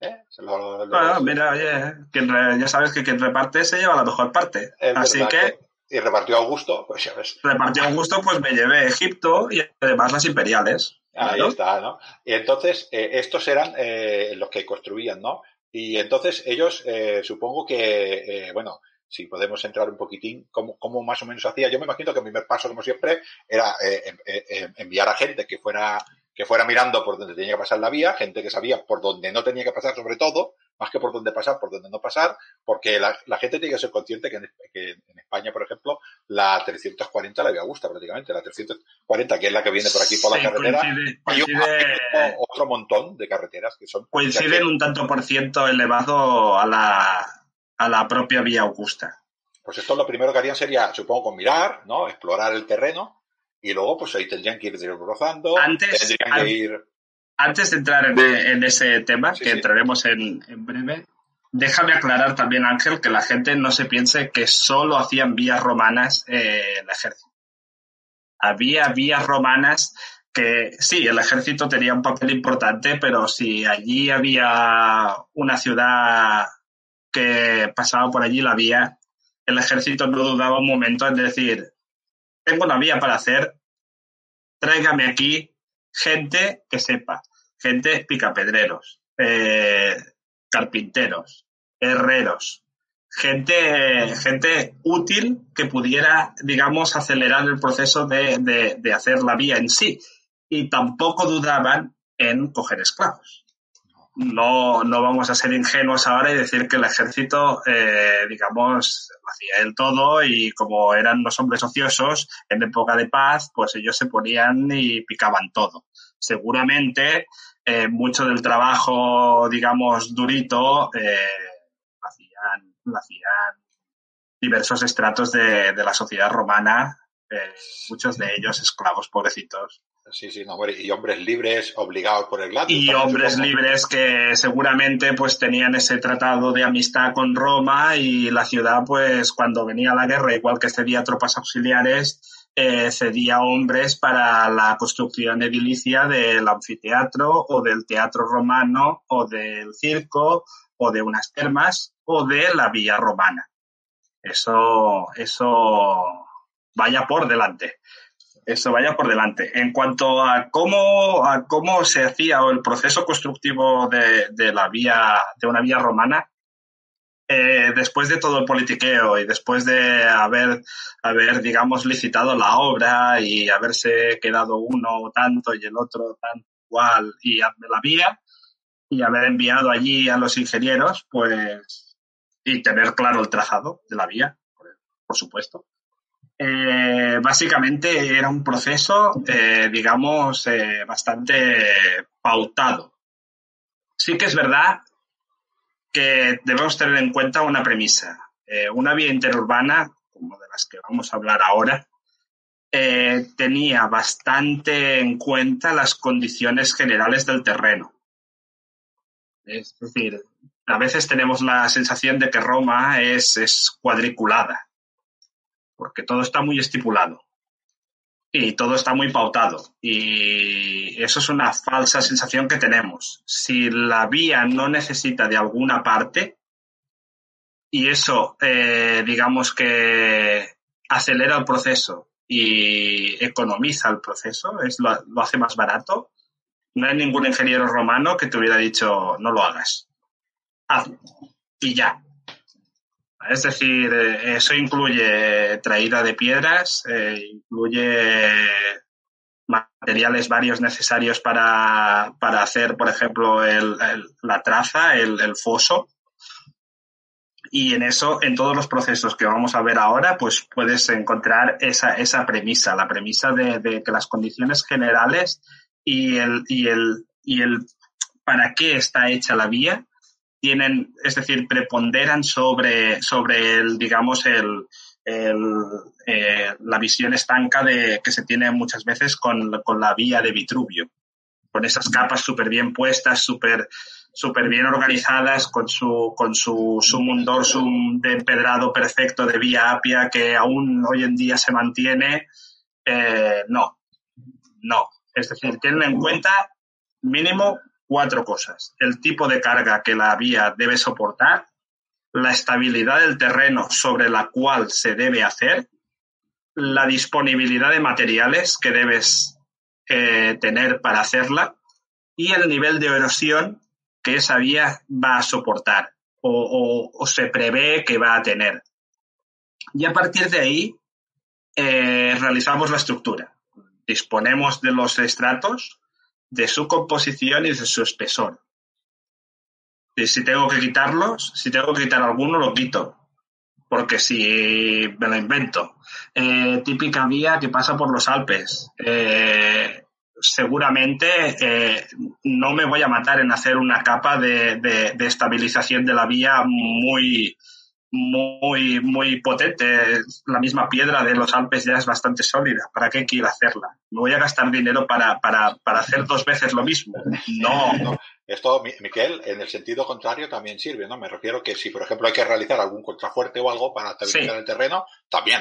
¿Eh? Lo, lo, ah, mira, oye, quien, ya sabes que quien reparte se lleva la mejor parte. Es Así que, que... Y repartió Augusto, pues ya ves. Repartió Augusto, pues me llevé Egipto y además las imperiales. Ahí ¿no? está, ¿no? Y entonces, eh, estos eran eh, los que construían, ¿no? Y entonces ellos, eh, supongo que, eh, bueno, si podemos entrar un poquitín, ¿cómo, ¿cómo, más o menos hacía? Yo me imagino que el primer paso, como siempre, era eh, enviar a gente que fuera, que fuera mirando por donde tenía que pasar la vía, gente que sabía por donde no tenía que pasar sobre todo, más que por dónde pasar, por dónde no pasar, porque la, la gente tiene que ser consciente que en, que en, España, por ejemplo, la 340 la había gusta prácticamente, la 340, que es la que viene por aquí por sí, la carretera, coincide, coincide, otro montón de carreteras que son... Coinciden un tanto por ciento elevado a la, a la propia vía Augusta. Pues esto lo primero que harían sería, supongo, con mirar, ¿no? Explorar el terreno, y luego pues ahí tendrían que ir desbrozando, antes, tendrían an que ir antes de entrar en, en ese tema, sí, que sí. entraremos en, en, breve, déjame aclarar también, Ángel, que la gente no se piense que solo hacían vías romanas eh, el ejército. Había vías romanas que sí, el ejército tenía un papel importante, pero si allí había una ciudad que pasaba por allí la vía, el ejército no dudaba un momento en decir, tengo una vía para hacer, tráigame aquí gente que sepa gente picapedreros, eh, carpinteros, herreros, gente, gente útil que pudiera, digamos, acelerar el proceso de, de, hacer la vía en sí. Y tampoco dudaban en coger esclavos. No, no vamos a ser ingenuos ahora y decir que el ejército, eh, digamos, hacía el todo y como eran los hombres ociosos, en época de paz, pues ellos se ponían y picaban todo. Seguramente eh, mucho del trabajo, digamos, durito, eh, lo, hacían, lo hacían diversos estratos de, de la sociedad romana, eh, muchos de ellos esclavos, pobrecitos. Sí, sí, no, y hombres libres obligados por el. Y hombres supongo. libres que seguramente pues tenían ese tratado de amistad con Roma y la ciudad pues cuando venía la guerra, igual que cedía tropas auxiliares, eh, cedía hombres para la construcción edilicia del anfiteatro o del teatro romano o del circo o de unas termas o de la vía romana. Eso, eso vaya por delante. Eso vaya por delante. En cuanto a cómo, a cómo se hacía el proceso constructivo de, de la vía, de una vía romana, eh, después de todo el politiqueo y después de haber, haber, digamos, licitado la obra y haberse quedado uno tanto y el otro tan igual y la vía y haber enviado allí a los ingenieros, pues, y tener claro el trazado de la vía, por, por supuesto. Eh, básicamente era un proceso, eh, digamos, eh, bastante pautado. Sí que es verdad que debemos tener en cuenta una premisa. Eh, una vía interurbana, como de las que vamos a hablar ahora, eh, tenía bastante en cuenta las condiciones generales del terreno. Es decir, a veces tenemos la sensación de que Roma es, es cuadriculada, porque todo está muy estipulado y todo está muy pautado. Y eso es una falsa sensación que tenemos. Si la vía no necesita de alguna parte, y eso, eh, digamos que acelera el proceso y economiza el proceso, es lo, lo hace más barato, no hay ningún ingeniero romano que te hubiera dicho no lo hagas. Hazlo. Y ya. Es decir, eh, eso incluye traída de piedras, eh, incluye materiales varios necesarios para, para hacer, por ejemplo, el, la traza, el, el, foso. Y en eso, en todos los procesos que vamos a ver ahora, pues puedes encontrar esa, esa premisa, la premisa de, de que las condiciones generales y el, y el, y el para qué está hecha la vía tienen, es decir, preponderan sobre, sobre el, digamos, el, el eh, la visión estanca de, que se tiene muchas veces con, con la vía de Vitruvio, con esas capas súper bien puestas, súper súper bien organizadas, con su, con su sumum dorsum de empedrado perfecto de vía apia que aún hoy en día se mantiene. Eh, no, no. Es decir, tienen en cuenta mínimo cuatro cosas. El tipo de carga que la vía debe soportar, la estabilidad del terreno sobre la cual se debe hacer, la disponibilidad de materiales que debes eh, tener para hacerla y el nivel de erosión que esa vía va a soportar o, se prevé que va a tener. Y a partir de ahí eh, realizamos la estructura. Disponemos de los estratos, de su composición y de su espesor. Y si tengo que quitarlos, si tengo que quitar alguno, lo quito. Porque si me lo invento. Eh, típica vía que pasa por los Alpes. Eh, seguramente eh, no me voy a matar en hacer una capa de, de, de estabilización de la vía muy, muy, muy potente. La misma piedra de los Alpes ya es bastante sólida. ¿Para qué quiero hacerla? ¿Me voy a gastar dinero para, para, para hacer dos veces lo mismo? No. no. Esto, Miquel, en el sentido contrario también sirve, ¿no? Me refiero que si, por ejemplo, hay que realizar algún contrafuerte o algo para estabilizar sí. el terreno, también.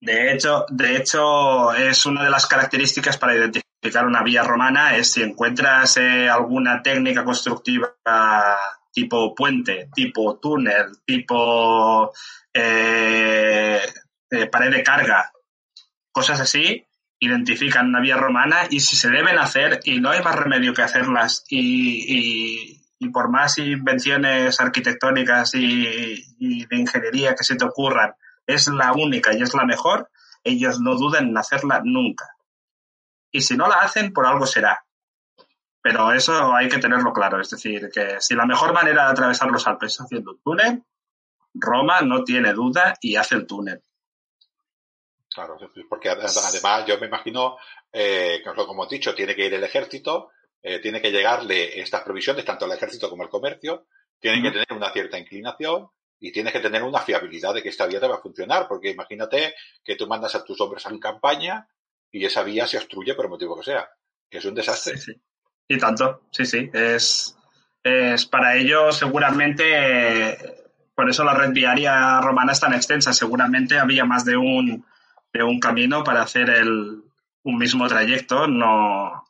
De hecho, de hecho, es una de las características para identificar una vía romana, es si encuentras eh, alguna técnica constructiva tipo puente, tipo túnel, tipo eh, eh, pared de carga, cosas así, identifican una vía romana y si se deben hacer y no hay más remedio que hacerlas y, y, por más invenciones arquitectónicas y, y, de ingeniería que se te ocurran, es la única y es la mejor, ellos no duden en hacerla nunca. Y si no la hacen, por algo será. Pero eso hay que tenerlo claro. Es decir, que si la mejor manera de atravesar los Alpes es haciendo un túnel, Roma no tiene duda y hace el túnel. Claro, porque además yo me imagino, eh, como he dicho, tiene que ir el ejército, eh, tiene que llegarle estas provisiones, tanto al ejército como al comercio, tiene que tener una cierta inclinación y tienes que tener una fiabilidad de que esta vía te va a funcionar, porque imagínate que tú mandas a tus hombres en campaña y esa vía se obstruye por el motivo que sea, que es un desastre. Sí, sí. Y tanto, sí, sí. Es, es para ello seguramente, por eso la red viaria romana es tan extensa. Seguramente había más de un, de un camino para hacer el, un mismo trayecto, no,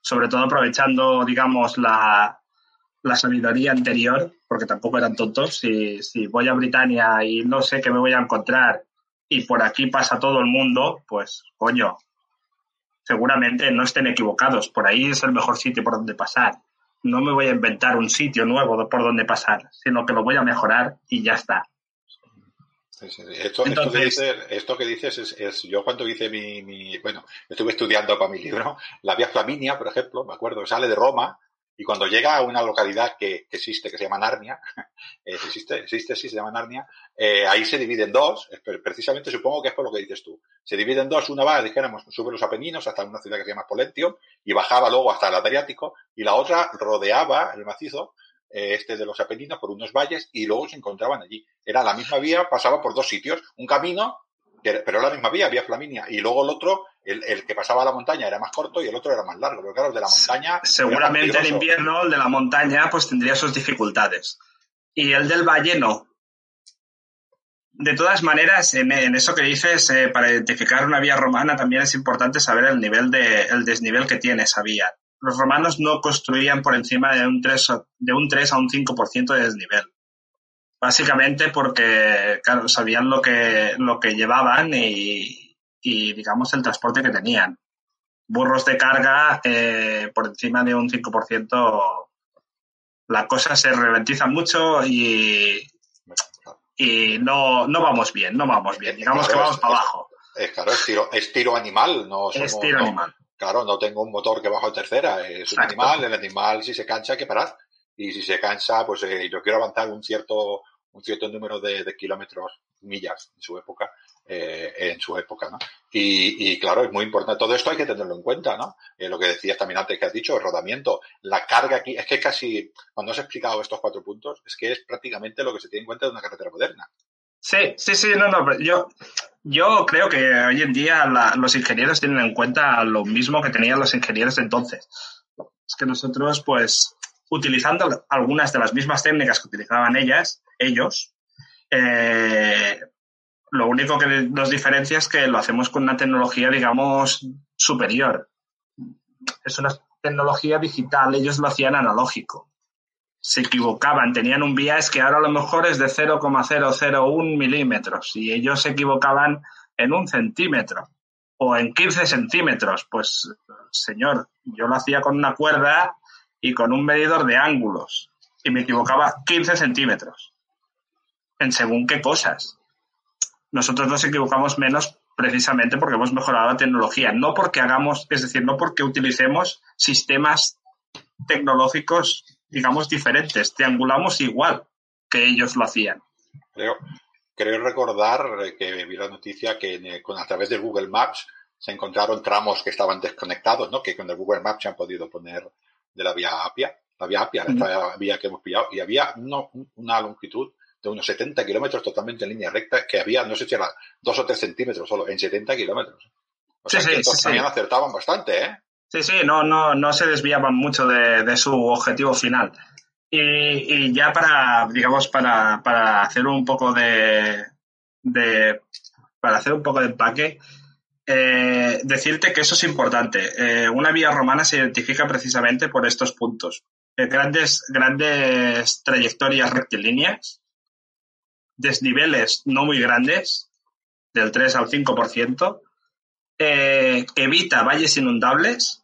sobre todo aprovechando, digamos, la, la sabiduría anterior, porque tampoco eran tontos. Si, si voy a Britania y no sé qué me voy a encontrar y por aquí pasa todo el mundo, pues coño, seguramente no estén equivocados. Por ahí es el mejor sitio por donde pasar. No me voy a inventar un sitio nuevo por donde pasar, sino que lo voy a mejorar y ya está. Sí, sí. Esto, Entonces, esto, que dices, esto, que dices, es, es, yo cuando hice mi, mi, bueno, estuve estudiando para mi libro, la vía Flaminia, por ejemplo, me acuerdo, sale de Roma y cuando llega a una localidad que, que existe, que se llama Narnia, eh, existe, existe, sí, se llama Narnia, eh, ahí se divide en dos, precisamente supongo que es por lo que dices tú. Se divide en dos, una va, dijéramos, sube los Apeninos hasta una ciudad que se llama Polentio y bajaba luego hasta el Adriático y la otra rodeaba el macizo eh, este de los Apeninos por unos valles y luego se encontraban allí. Era la misma vía, pasaba por dos sitios, un camino pero la misma vía, vía Flaminia, y luego el otro, el, el, que pasaba a la montaña era más corto y el otro era más largo, pero claro, el de la montaña... Seguramente en invierno el de la montaña pues tendría sus dificultades. Y el del valle no. De todas maneras, en, en eso que dices, eh, para identificar una vía romana también es importante saber el nivel de, el desnivel que tiene esa vía. Los romanos no construían por encima de un 3, de un 3 a un 5% de desnivel. Básicamente porque, claro, sabían lo que, lo que llevaban y, y digamos, el transporte que tenían. Burros de carga eh, por encima de un 5%, la cosa se ralentiza mucho y, y no, no vamos bien, no vamos bien. Digamos que vamos para abajo. Es, claro, es tiro, es tiro animal, no es tiro animal. Claro, no tengo un motor que bajo a tercera, es un animal, el animal si se cansa hay que parar. Y si se cansa, pues eh, yo quiero avanzar un cierto un cierto número de, kilómetros, millas en su época, eh, en su época, ¿no? Y, claro, es muy importante. Todo esto hay que tenerlo en cuenta, ¿no? Eh, lo que decías también antes que has dicho, el rodamiento, la carga aquí, es que casi, cuando has explicado estos cuatro puntos, es que es prácticamente lo que se tiene en cuenta de una carretera moderna. Sí, sí, sí, no, no, yo, yo creo que hoy en día los ingenieros tienen en cuenta lo mismo que tenían los ingenieros de entonces. Es que nosotros, pues, utilizando algunas de las mismas técnicas que utilizaban ellas, ellos. Eh, lo único que nos diferencia es que lo hacemos con una tecnología, digamos, superior. Es una tecnología digital, ellos lo hacían analógico. Se equivocaban, tenían un bias que ahora a lo mejor es de 0,001 milímetros y ellos se equivocaban en un centímetro o en 15 centímetros. Pues, señor, yo lo hacía con una cuerda y con un medidor de ángulos y me equivocaba 15 centímetros en según qué cosas. Nosotros nos equivocamos menos precisamente porque hemos mejorado la tecnología, no porque hagamos, es decir, no porque utilicemos sistemas tecnológicos, digamos, diferentes, triangulamos igual que ellos lo hacían. Creo, creo recordar que vi la noticia que con, a través de Google Maps se encontraron tramos que estaban desconectados, ¿no? Que con el Google Maps se han podido poner de la vía Apia, la vía Apia, la vía que hemos pillado, y había una longitud de unos 70 kilómetros totalmente en línea recta, que había, no sé si era dos o tres centímetros solo, en 70 kilómetros. O sea, que también acertaban bastante, ¿eh? Sí, sí, no, no, no se desviaban mucho de, su objetivo final. Y, ya para, digamos, para, para hacer un poco de, de, para hacer un poco de empaque, eh, decirte que eso es importante. Eh, una vía romana se identifica precisamente por estos puntos. Eh, grandes, grandes trayectorias rectilíneas, desniveles no muy grandes, del 3 al 5%, eh, evita valles inundables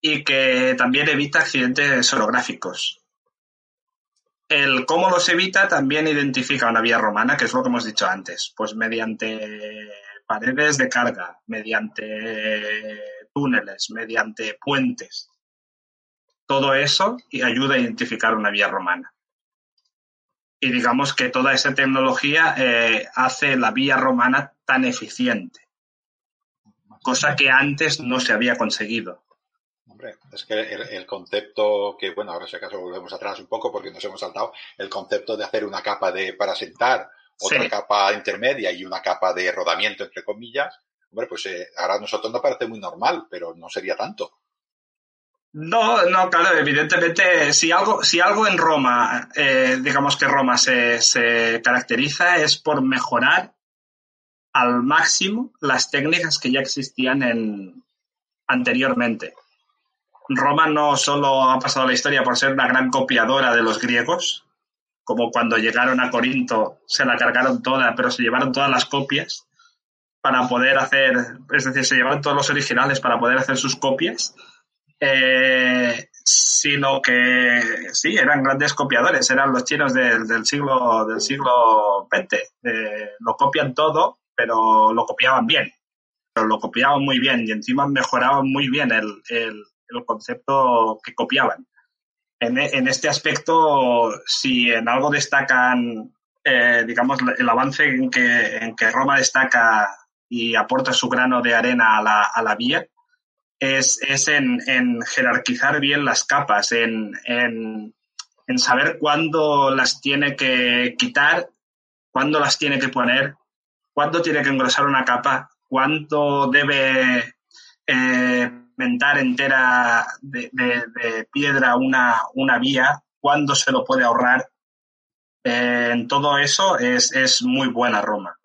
y que también evita accidentes orográficos. El cómo los evita también identifica una vía romana, que es lo que hemos dicho antes, pues mediante paredes de carga, mediante túneles, mediante puentes. Todo eso ayuda a identificar una vía romana y digamos que toda esa tecnología eh, hace la vía romana tan eficiente, cosa que antes no se había conseguido. Hombre, es que el, concepto que, bueno, ahora si acaso volvemos atrás un poco porque nos hemos saltado, el concepto de hacer una capa de para sentar, otra capa intermedia y una capa de rodamiento, entre comillas, hombre, pues eh, ahora a nosotros nos parece muy normal, pero no sería tanto. No, no, claro, evidentemente, si algo, si algo en Roma, eh, digamos que Roma se, se caracteriza es por mejorar al máximo las técnicas que ya existían en, anteriormente. Roma no solo ha pasado la historia por ser una gran copiadora de los griegos, como cuando llegaron a Corinto se la cargaron toda, pero se llevaron todas las copias para poder hacer, es decir, se llevaron todos los originales para poder hacer sus copias, eh, sino que sí, eran grandes copiadores, eran los chinos del, siglo del siglo XX. Eh, lo copian todo, pero lo copiaban bien. Pero lo copiaban muy bien y encima mejoraban muy bien el, el, concepto que copiaban. En, en, este aspecto, si en algo destacan, eh, digamos, el avance en que, en que Roma destaca y aporta su grano de arena a la, a la vía, es, es en, en, jerarquizar bien las capas, en, en, en, saber cuándo las tiene que quitar, cuándo las tiene que poner, cuándo tiene que engrosar una capa, cuándo debe eh, mentar entera de, de, piedra una, una, vía, cuándo se lo puede ahorrar. Eh, en todo eso es, es muy buena Roma.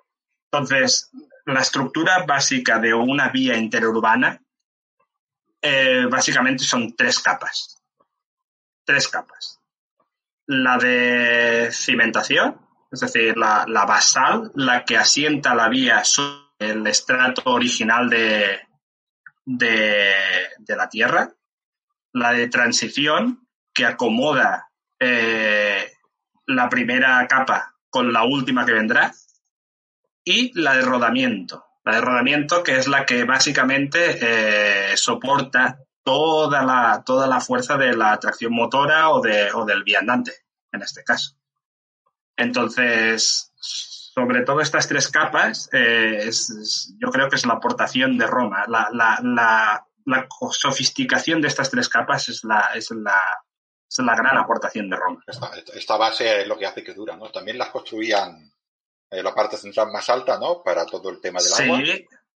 Entonces, la estructura básica de una vía interurbana eh, básicamente son tres capas. Tres capas. la de cimentación, es decir, la, basal, la que asienta la vía sobre el estrato original de, de, de la Tierra, la de transición, que acomoda eh, la primera capa con la última que vendrá, y la de rodamiento. La de rodamiento, que es la que básicamente eh, soporta toda la, toda la fuerza de la tracción motora o, de, o del viandante, en este caso. Entonces, sobre todo estas tres capas, eh, es, es, yo creo que es la aportación de Roma. La, la, la, la sofisticación de estas tres capas es la, es la, es la gran aportación de Roma. Esta, esta, base es lo que hace que dura, ¿no? También las construían en la parte central más alta, ¿no? Para todo el tema del sí, agua.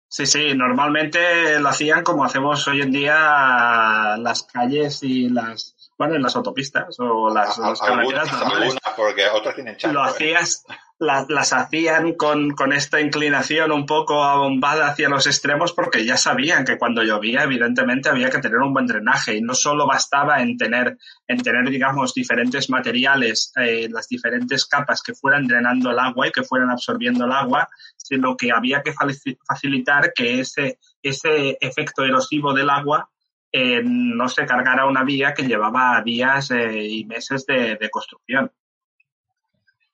Sí, sí, normalmente lo hacían como hacemos hoy en día las calles y las, bueno, en las autopistas o las, a, las algunas, algunas, porque otras tienen charco, Lo hacías, ¿eh? Las, las hacían con, con esta inclinación un poco abombada hacia los extremos porque ya sabían que cuando llovía, evidentemente, había que tener un buen drenaje y no solo bastaba en tener, en tener digamos, diferentes materiales, eh, las diferentes capas que fueran drenando el agua y que fueran absorbiendo el agua, sino que había que facilitar que ese, ese efecto erosivo del agua eh, no se cargara una vía que llevaba días eh, y meses de, de construcción.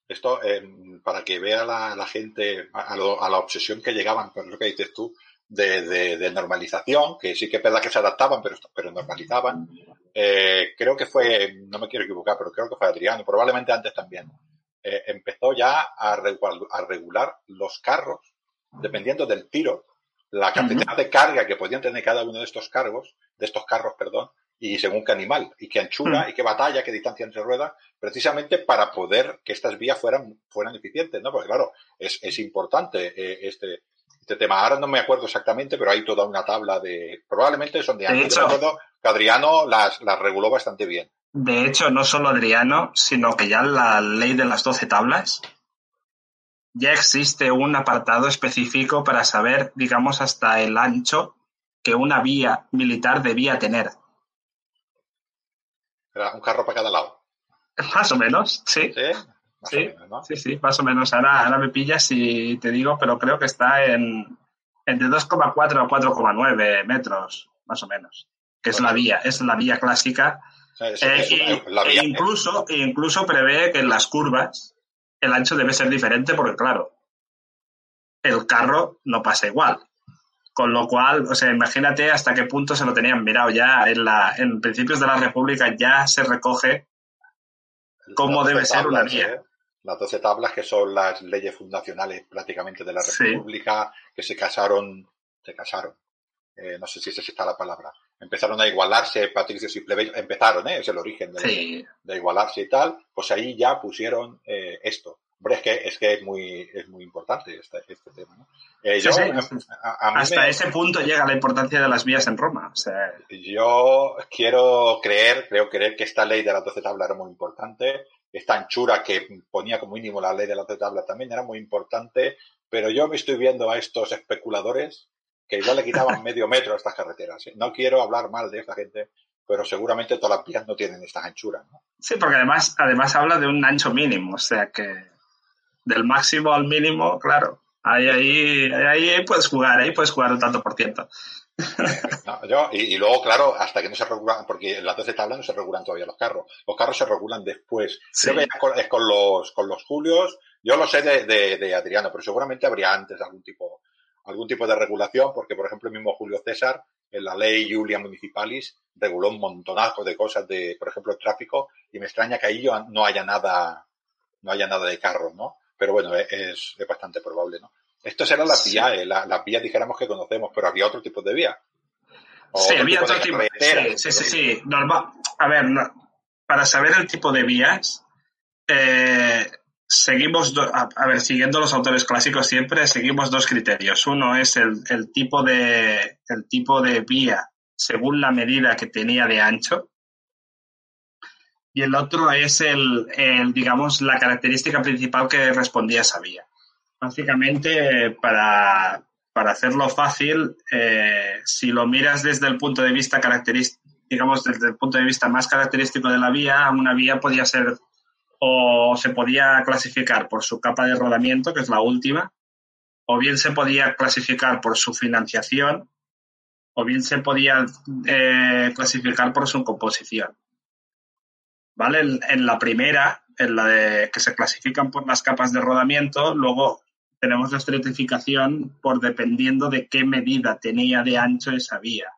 Esto, eh, para que vea la, la gente a, lo, a, la obsesión que llegaban, con lo que dices tú, de, de, de, normalización, que sí que es verdad que se adaptaban, pero, pero normalizaban. Eh, creo que fue, no me quiero equivocar, pero creo que fue Adriano, probablemente antes también. Eh, empezó ya a regular, a regular, los carros, dependiendo del tiro, la cantidad uh -huh. de carga que podían tener cada uno de estos cargos, de estos carros, perdón, y según qué animal, y qué anchura, mm. y qué batalla, qué distancia entre ruedas, precisamente para poder que estas vías fueran, fueran eficientes, ¿no? Porque claro, es, es importante eh, este, este tema. Ahora no me acuerdo exactamente, pero hay toda una tabla de, probablemente son de años. Yo que Adriano las, las reguló bastante bien. De hecho, no solo Adriano, sino que ya la ley de las 12 tablas, ya existe un apartado específico para saber, digamos, hasta el ancho que una vía militar debía tener. Era un carro para cada lado. Más o menos, sí. Sí, más sí, o menos, ¿no? sí, sí, más o menos. Ahora, ahora me pillas y te digo, pero creo que está en entre 2,4 a 4,9 metros, más o menos. Que es bueno. la vía, es la vía clásica. O sea, eso, eh, y, la vía, e incluso, eh. incluso prevé que en las curvas el ancho debe ser diferente porque, claro, el carro no pasa igual. Con lo cual, o sea, imagínate hasta qué punto se lo tenían mirado ya en, la, en principios de la República ya se recoge cómo debe tablas, ser una vía. ¿eh? Las 12 tablas que son las leyes fundacionales prácticamente de la República sí. que se casaron, se casaron. Eh, no sé si esa está la palabra. Empezaron a igualarse patricios y plebeyos, empezaron, ¿eh? es el origen de, sí. de igualarse y tal, pues ahí ya pusieron eh, esto. Hombre, es que es, que es, muy, es muy importante este, este tema. ¿no? Eh, yo, sí, sí. A, a Hasta me... ese punto llega la importancia de las vías en Roma. O sea... Yo quiero creer, creo creer que esta ley de las 12 tablas era muy importante. Esta anchura que ponía como mínimo la ley de las 12 tablas también era muy importante. Pero yo me estoy viendo a estos especuladores que igual le quitaban medio metro a estas carreteras. ¿eh? No quiero hablar mal de esta gente, pero seguramente todas las vías no tienen estas anchuras. ¿no? Sí, porque además, además habla de un ancho mínimo, o sea que del máximo al mínimo, claro, ahí, ahí, ahí puedes jugar, ahí puedes jugar un tanto por ciento. No, yo, y, y, luego, claro, hasta que no se regulan, porque en las 12 tablas no se regulan todavía los carros. Los carros se regulan después. Sí. Creo que es con, es con los, con los Julios. Yo lo sé de, de, de, Adriano, pero seguramente habría antes algún tipo, algún tipo de regulación, porque, por ejemplo, el mismo Julio César, en la ley Julia Municipalis, reguló un montonazo de cosas de, por ejemplo, el tráfico, y me extraña que ahí no haya nada, no haya nada de carros, ¿no? Pero bueno, es, es bastante probable, ¿no? Estas eran las sí. vías, eh, la, las vías dijéramos que conocemos, pero había otro tipo de vía. sí, otro había tipo otro tipo. Sí, sí, sí, sí. Normal. A ver, no, para saber el tipo de vías, eh, seguimos, do, a, a, ver, siguiendo los autores clásicos siempre, seguimos dos criterios. Uno es el, el, tipo de, el tipo de vía según la medida que tenía de ancho, y el otro es el, digamos, la característica principal que respondía esa vía. Básicamente, para, para hacerlo fácil, eh, si lo miras desde el punto de vista característico, digamos, desde el punto de vista más característico de la vía, una vía podía ser o se podía clasificar por su capa de rodamiento, que es la última, o bien se podía clasificar por su financiación, o bien se podía eh, clasificar por su composición. ¿Vale? En, la primera, en la de que se clasifican por las capas de rodamiento, luego tenemos la estratificación por dependiendo de qué medida tenía de ancho esa vía.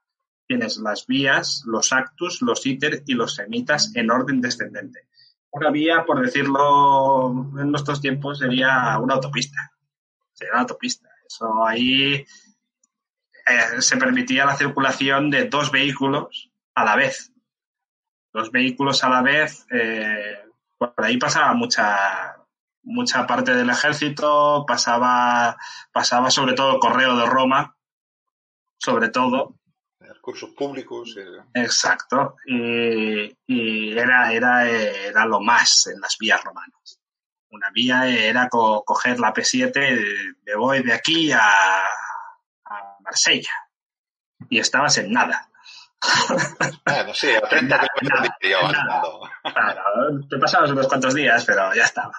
Tienes las vías, los actus, los íter y los semitas en orden descendente. Una vía, por decirlo en nuestros tiempos, sería una autopista. Sería una autopista. Eso ahí eh, se permitía la circulación de dos vehículos a la vez. Dos vehículos a la vez, eh, por ahí pasaba mucha, mucha parte del ejército, pasaba, pasaba sobre todo el correo de Roma, sobre todo. Cursos públicos. Eh. Exacto. Y, y, era, era, era lo más en las vías romanas. Una vía era co coger la P7, me voy de aquí a, a Marsella. Y estabas en nada. Bueno, sí, a 30 kilómetros Claro, te pasabas unos cuantos días, pero ya estaba.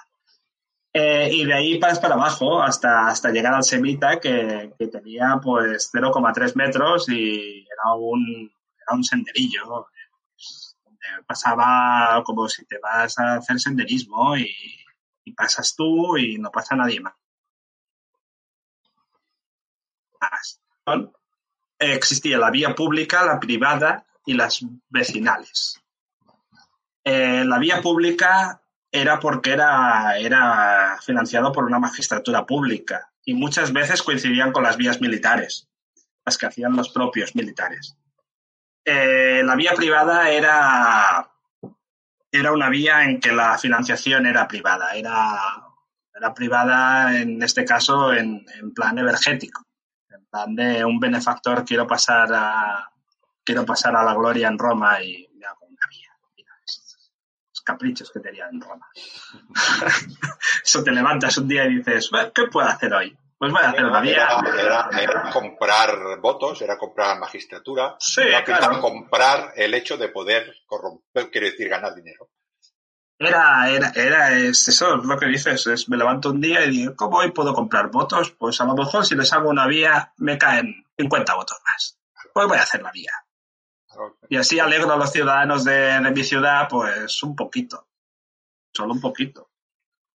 Eh, y de ahí pasas para abajo hasta, hasta llegar al Semita, que, que tenía pues 0,3 metros y era un, era un senderillo. Donde pasaba como si te vas a hacer senderismo y, y pasas tú y no pasa nadie más. Existía la vía pública, la privada y las vecinales. Eh, la vía pública era porque era, era financiado por una magistratura pública y muchas veces coincidían con las vías militares, las que hacían los propios militares. Eh, la vía privada era, era una vía en que la financiación era privada, era, era privada en este caso en, plan energético, de un benefactor quiero pasar a, quiero pasar a la gloria en Roma y me hago una vía caprichos que tenía en Roma. Eso te levantas un día y dices, ¿qué puedo hacer hoy? Pues voy a hacer una vía. Era, era, comprar votos, era comprar magistratura, sí, era claro. comprar el hecho de poder corromper, quiero decir, ganar dinero. Era, era, era es eso, es lo que dices, es me levanto un día y digo, ¿cómo hoy puedo comprar votos? Pues a lo mejor si les hago una vía me caen 50 votos más. Pues voy a hacer la vía. Y así alegro a los ciudadanos de, de, mi ciudad, pues un poquito, solo un poquito.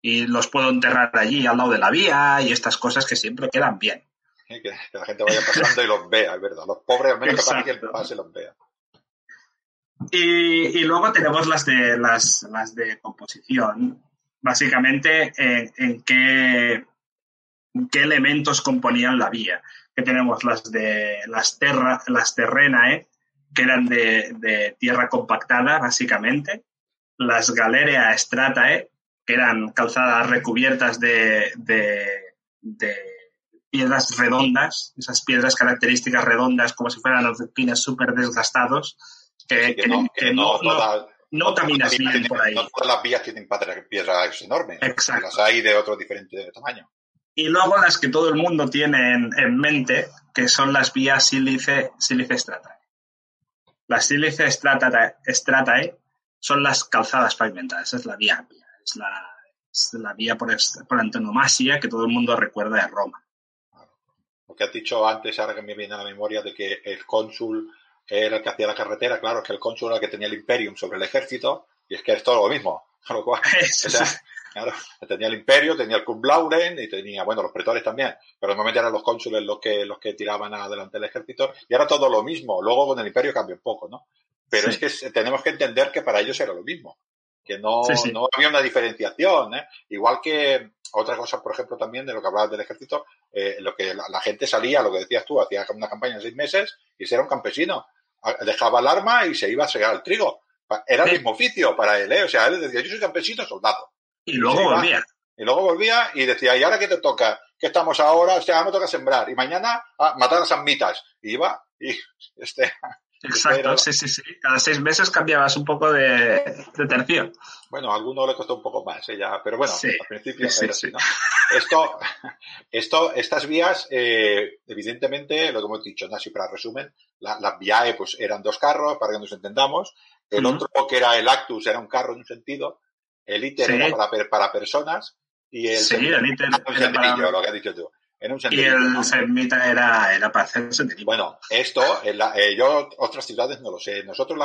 Y los puedo enterrar allí al lado de la vía y estas cosas que siempre quedan bien. Que, que la gente vaya pasando y los vea, es verdad. Los pobres al menos que alguien pase los vea. Y, y, luego tenemos las de las, las de composición, básicamente en, en qué, qué elementos componían la vía. Que tenemos las de las terra, las terrenae, que eran de, de, tierra compactada, básicamente. Las Galeria Stratae, que eran calzadas recubiertas de, de, de, piedras redondas, esas piedras características redondas, como si fueran los pines súper desgastados, que, sí, que, no, que, no, no, no caminas bien tienen, por ahí. No todas las vías tienen piedras enormes. Exacto. Las hay de otro diferente tamaño. Y luego las que todo el mundo tiene en, en mente, que son las vías sílice, sílice strata. Las sílice stratae, stratae son las calzadas pavimentadas, esa es la vía, es la, es la vía por, por, antonomasia que todo el mundo recuerda de Roma. Lo que has dicho antes, ahora que me viene a la memoria, de que el cónsul era el que hacía la carretera, claro, es que el cónsul era el que tenía el imperium sobre el ejército, y es que es todo lo mismo. Lo cual, o sea, claro, tenía el imperio, tenía el Cum Lauren y tenía, bueno, los pretores también, pero normalmente eran los cónsules los que, los que tiraban adelante el ejército, y ahora todo lo mismo. Luego con el imperio cambia un poco, ¿no? Pero sí. es que tenemos que entender que para ellos era lo mismo, que no, Sí, sí. no había una diferenciación, ¿eh? Igual que otra cosa, por ejemplo, también de lo que hablabas del ejército, eh, lo que la, la, gente salía, lo que decías tú, hacía una campaña de seis meses y era un campesino. Dejaba el arma y se iba a segar el trigo. Era el mismo oficio para él, ¿eh? O sea, él decía, yo soy campesino, soldado. Y luego y volvía. Y luego volvía y decía, ¿y ahora qué te toca? ¿Qué estamos ahora? O sea, ahora me toca sembrar. Y mañana, ah, matar a San Mitas. Y iba, y este, Exacto, sí, sí, sí. Cada seis meses cambiabas un poco de, de tercio. Bueno, a alguno le costó un poco más, ¿eh? ya, pero bueno, sí, al principio sí, era así, ¿no? Esto, esto, estas vías, eh, evidentemente, lo que hemos dicho, ¿no? así para resumen, la, las viae pues eran dos carros, para que nos entendamos, el uh -huh. otro que era el Actus era un carro en un sentido, El íter era para, para personas y el, sí, el íter era para... lo que has dicho tú y el Semita era, era para hacer senderismo. Bueno, esto, eh, yo otras ciudades no lo sé. Nosotros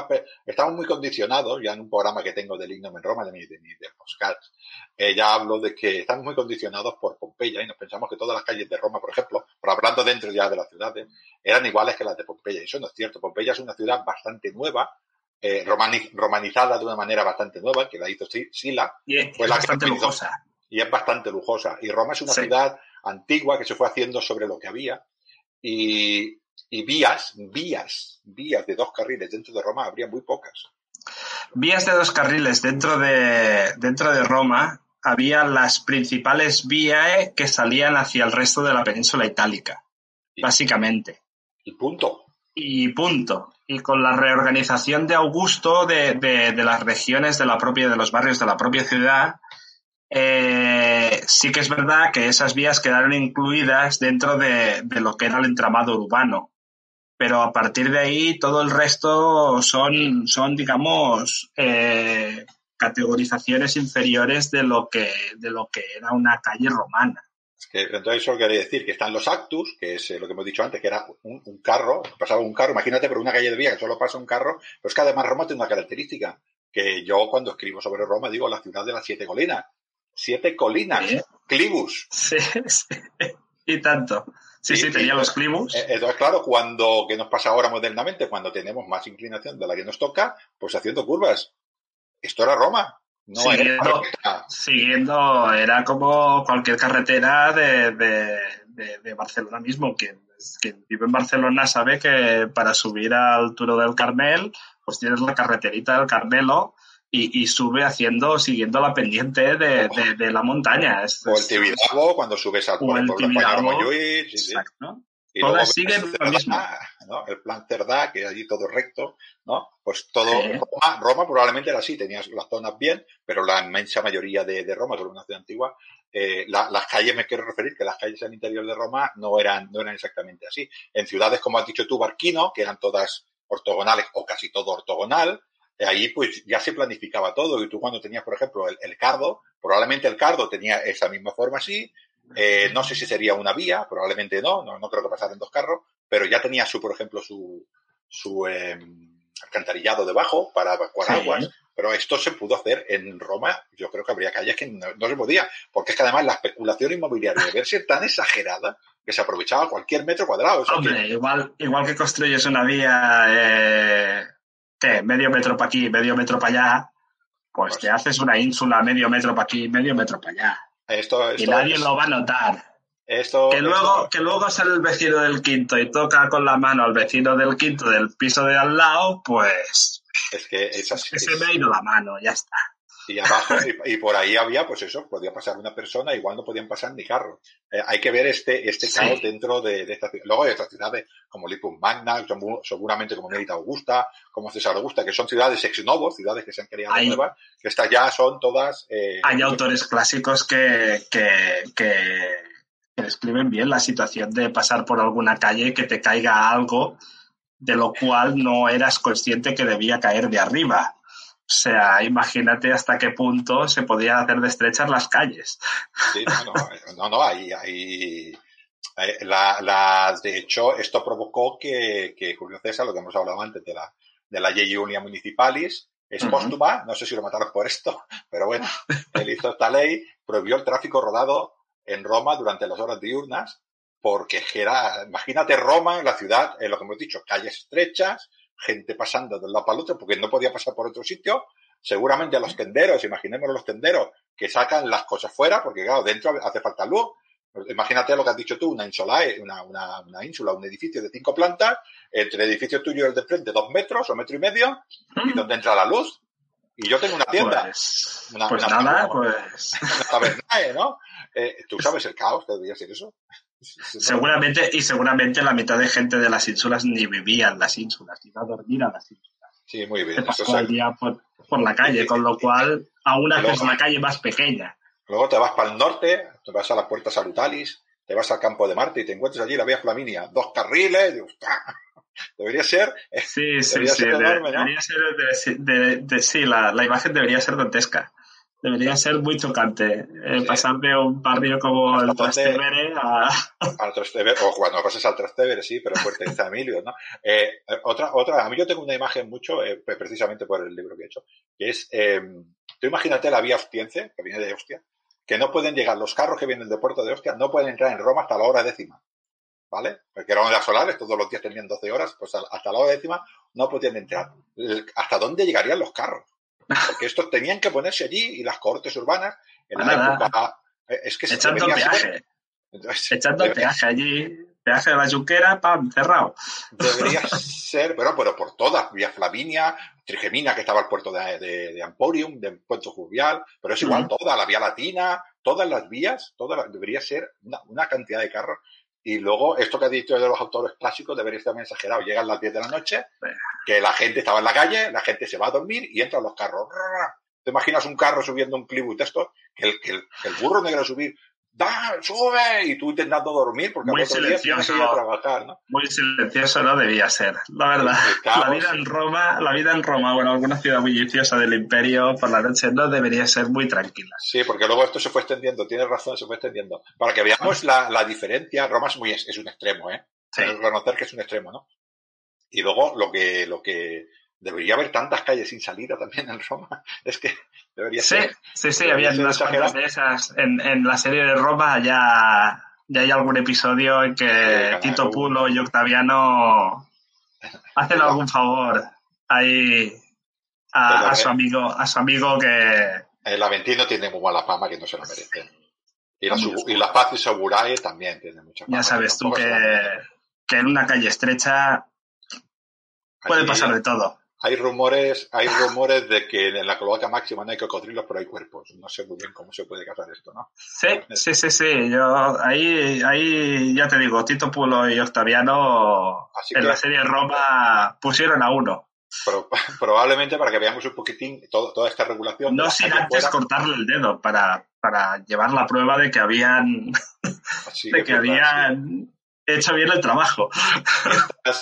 estamos muy condicionados, ya en un programa que tengo del Ignom en Roma, de mi, de, de eh, ya hablo de que estamos muy condicionados por Pompeya y nos pensamos que todas las calles de Roma, por ejemplo, pero hablando dentro ya de las ciudades, eran iguales que las de Pompeya. Y eso no es cierto. Pompeya es una ciudad bastante nueva, eh, romanizada de una manera bastante nueva, que la hizo Sila. Y es, bastante lujosa. Y es bastante lujosa. Y Roma es una ciudad antigua que se fue haciendo sobre lo que había y, vías, vías, vías de dos carriles dentro de Roma habría muy pocas. Vías de dos carriles dentro de, dentro de Roma había las principales vías que salían hacia el resto de la península itálica, básicamente. Y punto. Y punto. Y con la reorganización de Augusto de, de, de las regiones de la propia, de los barrios de la propia ciudad, eh, sí que es verdad que esas vías quedaron incluidas dentro de, lo que era el entramado urbano. Pero a partir de ahí todo el resto son, son digamos, eh, categorizaciones inferiores de lo que, de lo que era una calle romana. entonces eso quería decir que están los actus, que es eh, lo que hemos dicho antes, que era un, carro, pasaba un carro, imagínate por una calle de vía que solo pasa un carro, pero es que además Roma tiene una característica, que yo cuando escribo sobre Roma digo la ciudad de las siete colinas, siete colinas, clibus. Sí, sí, y tanto. Sí, sí, tenía los clibus. Eh, entonces, claro, cuando, ¿qué nos pasa ahora modernamente? Cuando tenemos más inclinación de la que nos toca, pues haciendo curvas. Esto era Roma. No siguiendo, era siguiendo, era como cualquier carretera de, de, de, Barcelona mismo. Quien, quien, vive en Barcelona sabe que para subir al Turo del Carmel, pues tienes la carreterita del Carmelo, y, sube haciendo, siguiendo la pendiente de, de, la montaña. o el Tibidabo, cuando subes al pueblo español Exacto. Y Todas siguen lo mismo. ¿no? El plan Cerdá, que allí todo recto, ¿no? Pues todo, Roma, Roma, probablemente era así, tenías las zonas bien, pero la inmensa mayoría de, de Roma, como una ciudad antigua, eh, las calles, me quiero referir, que las calles al interior de Roma no eran, no eran exactamente así. En ciudades, como has dicho tú, Barquino, que eran todas ortogonales o casi todo ortogonal, ahí pues ya se planificaba todo. Y tú cuando tenías, por ejemplo, el, cardo, probablemente el cardo tenía esa misma forma así, eh, no sé si sería una vía, probablemente no, no, creo que pasara en dos carros, pero ya tenía su, por ejemplo, su, su em, alcantarillado debajo para evacuar aguas, pero esto se pudo hacer en Roma, yo creo que habría calles que no, se podía, porque es que además la especulación inmobiliaria debe ser tan exagerada que se aprovechaba cualquier metro cuadrado. Hombre, igual, igual que construyes una vía eh, ¿qué? Medio metro para aquí, medio metro para allá, pues, te haces una ínsula medio metro para aquí, medio metro para allá. Esto, y nadie lo va a notar. Esto, que luego, que luego sale el vecino del quinto y toca con la mano al vecino del quinto del piso de al lado, pues. Es que es así. se me ha ido la mano, ya está. Y abajo, y, por ahí había, pues eso, podía pasar una persona, igual no podían pasar ni carros. Eh, hay que ver este, este caos dentro de, esta ciudad. Luego hay otras ciudades como Lipum Magna, seguramente como Mérida Augusta, como César Augusta, que son ciudades ex novo, ciudades que se han creado nuevas, que estas ya son todas. Eh, hay autores clásicos que, que, que, que describen bien la situación de pasar por alguna calle que te caiga algo de lo cual no eras consciente que debía caer de arriba. O sea, imagínate hasta qué punto se podía hacer de estrechar las calles. Sí, no, no, no, ahí, ahí eh, la, la, de hecho, esto provocó que, que Julio César, lo que hemos hablado antes de la, de la Ley Unia Municipales, es póstuma, no sé si lo mataron por esto, pero bueno, él hizo esta ley, prohibió el tráfico rodado en Roma durante las horas diurnas, porque era, imagínate Roma, la ciudad, en lo que hemos dicho, calles estrechas, gente pasando de un lado para el otro porque no podía pasar por otro sitio. Seguramente a los tenderos, imaginemos los tenderos que sacan las cosas fuera, porque claro, dentro hace falta luz. Imagínate lo que has dicho tú, una insula, una, una, una ínsula, un edificio de cinco plantas, entre el edificio tuyo y el de frente dos metros o metro y medio, y donde entra la luz. Y yo tengo una tienda. Pues, una, pues nada, pues. ¿no? Eh, ¿Tú sabes el caos que debería ser eso? Seguramente, y seguramente la mitad de gente de las ínsulas ni vivía en las ínsulas, iba a dormir a las ínsulas. Sí, muy bien. Se pasó el día por, la calle, con lo cual aún haces una calle más pequeña. Luego te vas para el norte, te vas a la Puerta Salutalis, te vas al campo de Marte y te encuentras allí la Vía Flaminia, dos carriles, debería ser. Sí, sí, sí, debería ser de, sí, la, la, imagen debería ser dantesca. Debería ser muy chocante eh, pasar de un barrio como el Trastevere a... Al Trastevere, o cuando pases al Trastevere, sí, pero fuerte dice Emilio, ¿no? Eh, otra, otra, a mí yo tengo una imagen mucho, eh, precisamente por el libro que he hecho, que es, em, tú imagínate la vía Ostiense, que viene de Ostia, que no pueden llegar, los carros que vienen del puerto de Ostia no pueden entrar en Roma hasta la hora décima. ¿Vale? Porque eran las solares, todos los días tenían 12 horas, pues hasta la hora décima no podían entrar. ¿Hasta dónde llegarían los carros? Porque estos tenían que ponerse allí y las cortes urbanas en la época. Eh, es que Echando peaje. Echando peaje allí, peaje de la Junquera, pam, cerrado. Debería ser, pero, pero por todas, vía Flavinia, Trigemina, que estaba al puerto de, de, de Emporium, de Puerto Fluvial, pero es igual, toda la vía latina, todas las vías, todas debería ser una, una cantidad de carros y luego, esto que ha dicho de los autores clásicos debería estar muy exagerado. Llegan las 10 de la noche, que la gente estaba en la calle, la gente se va a dormir y entran los carros. ¿Te imaginas un carro subiendo un clip de esto? Que el, que el, que el burro negro subir ¡Da, sube! Y tú intentando dormir porque muy silencioso, día trabajar, ¿no? Muy silencioso no debía ser, la verdad. La vida en Roma, la vida en Roma, bueno, alguna ciudad bulliciosa del imperio por la noche no debería ser muy tranquila. Sí, porque luego esto se fue extendiendo, tienes razón, se fue extendiendo. Para que veamos la, la diferencia, Roma es muy, es un extremo, ¿eh? Sí. Reconocer que es un extremo, ¿no? Y luego lo que, lo que, debería haber tantas calles sin salida también en Roma. Es que debería sí, ser. Sí, sí, había unas cuantas de esas. En, en, la serie de Roma ya, ya hay algún episodio en que Tito Pulo y Octaviano hacen algún favor ahí a, a, su amigo, a su amigo que. El Aventino tiene muy mala fama que no se lo merece. Y la, y la Paz y Soburae también tiene mucha fama. Ya sabes tú que, que en una calle estrecha puede pasar de todo hay rumores, hay rumores de que en la cloaca máxima no hay cocodrilos, pero hay cuerpos. No sé muy bien cómo se puede casar esto, ¿no? Sí, sí, sí, sí. Yo, ahí, ahí, ya te digo, Tito Pulo y Octaviano en la serie Roma pusieron a uno. Pero, probablemente para que veamos un poquitín todo, toda esta regulación. No sin antes cortarle el dedo para, para llevar la prueba de que habían, de que habían hecho bien el trabajo.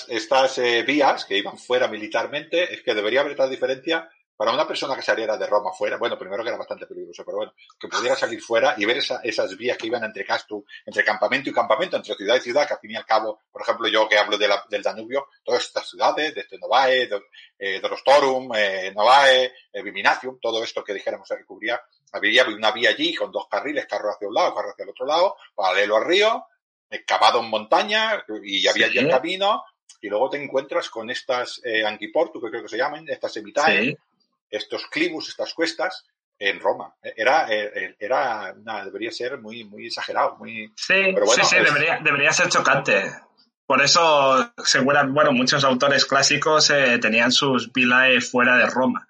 Estas, eh, vías que iban fuera militarmente, es que debería haber esta diferencia para una persona que saliera de Roma fuera, bueno, primero que era bastante peligroso, pero bueno, que pudiera salir fuera y ver esa, esas vías que iban entre Castu, entre campamento y campamento, entre ciudad y ciudad, que al fin y al cabo, por ejemplo, yo que hablo del Danubio, todas estas ciudades, desde Novae, de, eh, Rostorum, eh, Novae, eh, Viminacium, todo esto que dijéramos que cubría, había una vía allí con dos carriles, carro hacia un lado, carro hacia el otro lado, paralelo al río, excavado en montaña y había ya el camino y luego te encuentras con estas eh, anquiportu, que creo que se llaman, estas semitae, estos clibus, estas cuestas, en Roma. Era, eh, era debería ser muy, muy exagerado, muy... Sí, sí, sí, debería, debería ser chocante. Por eso, seguro, bueno, muchos autores clásicos eh, tenían sus vilae fuera de Roma.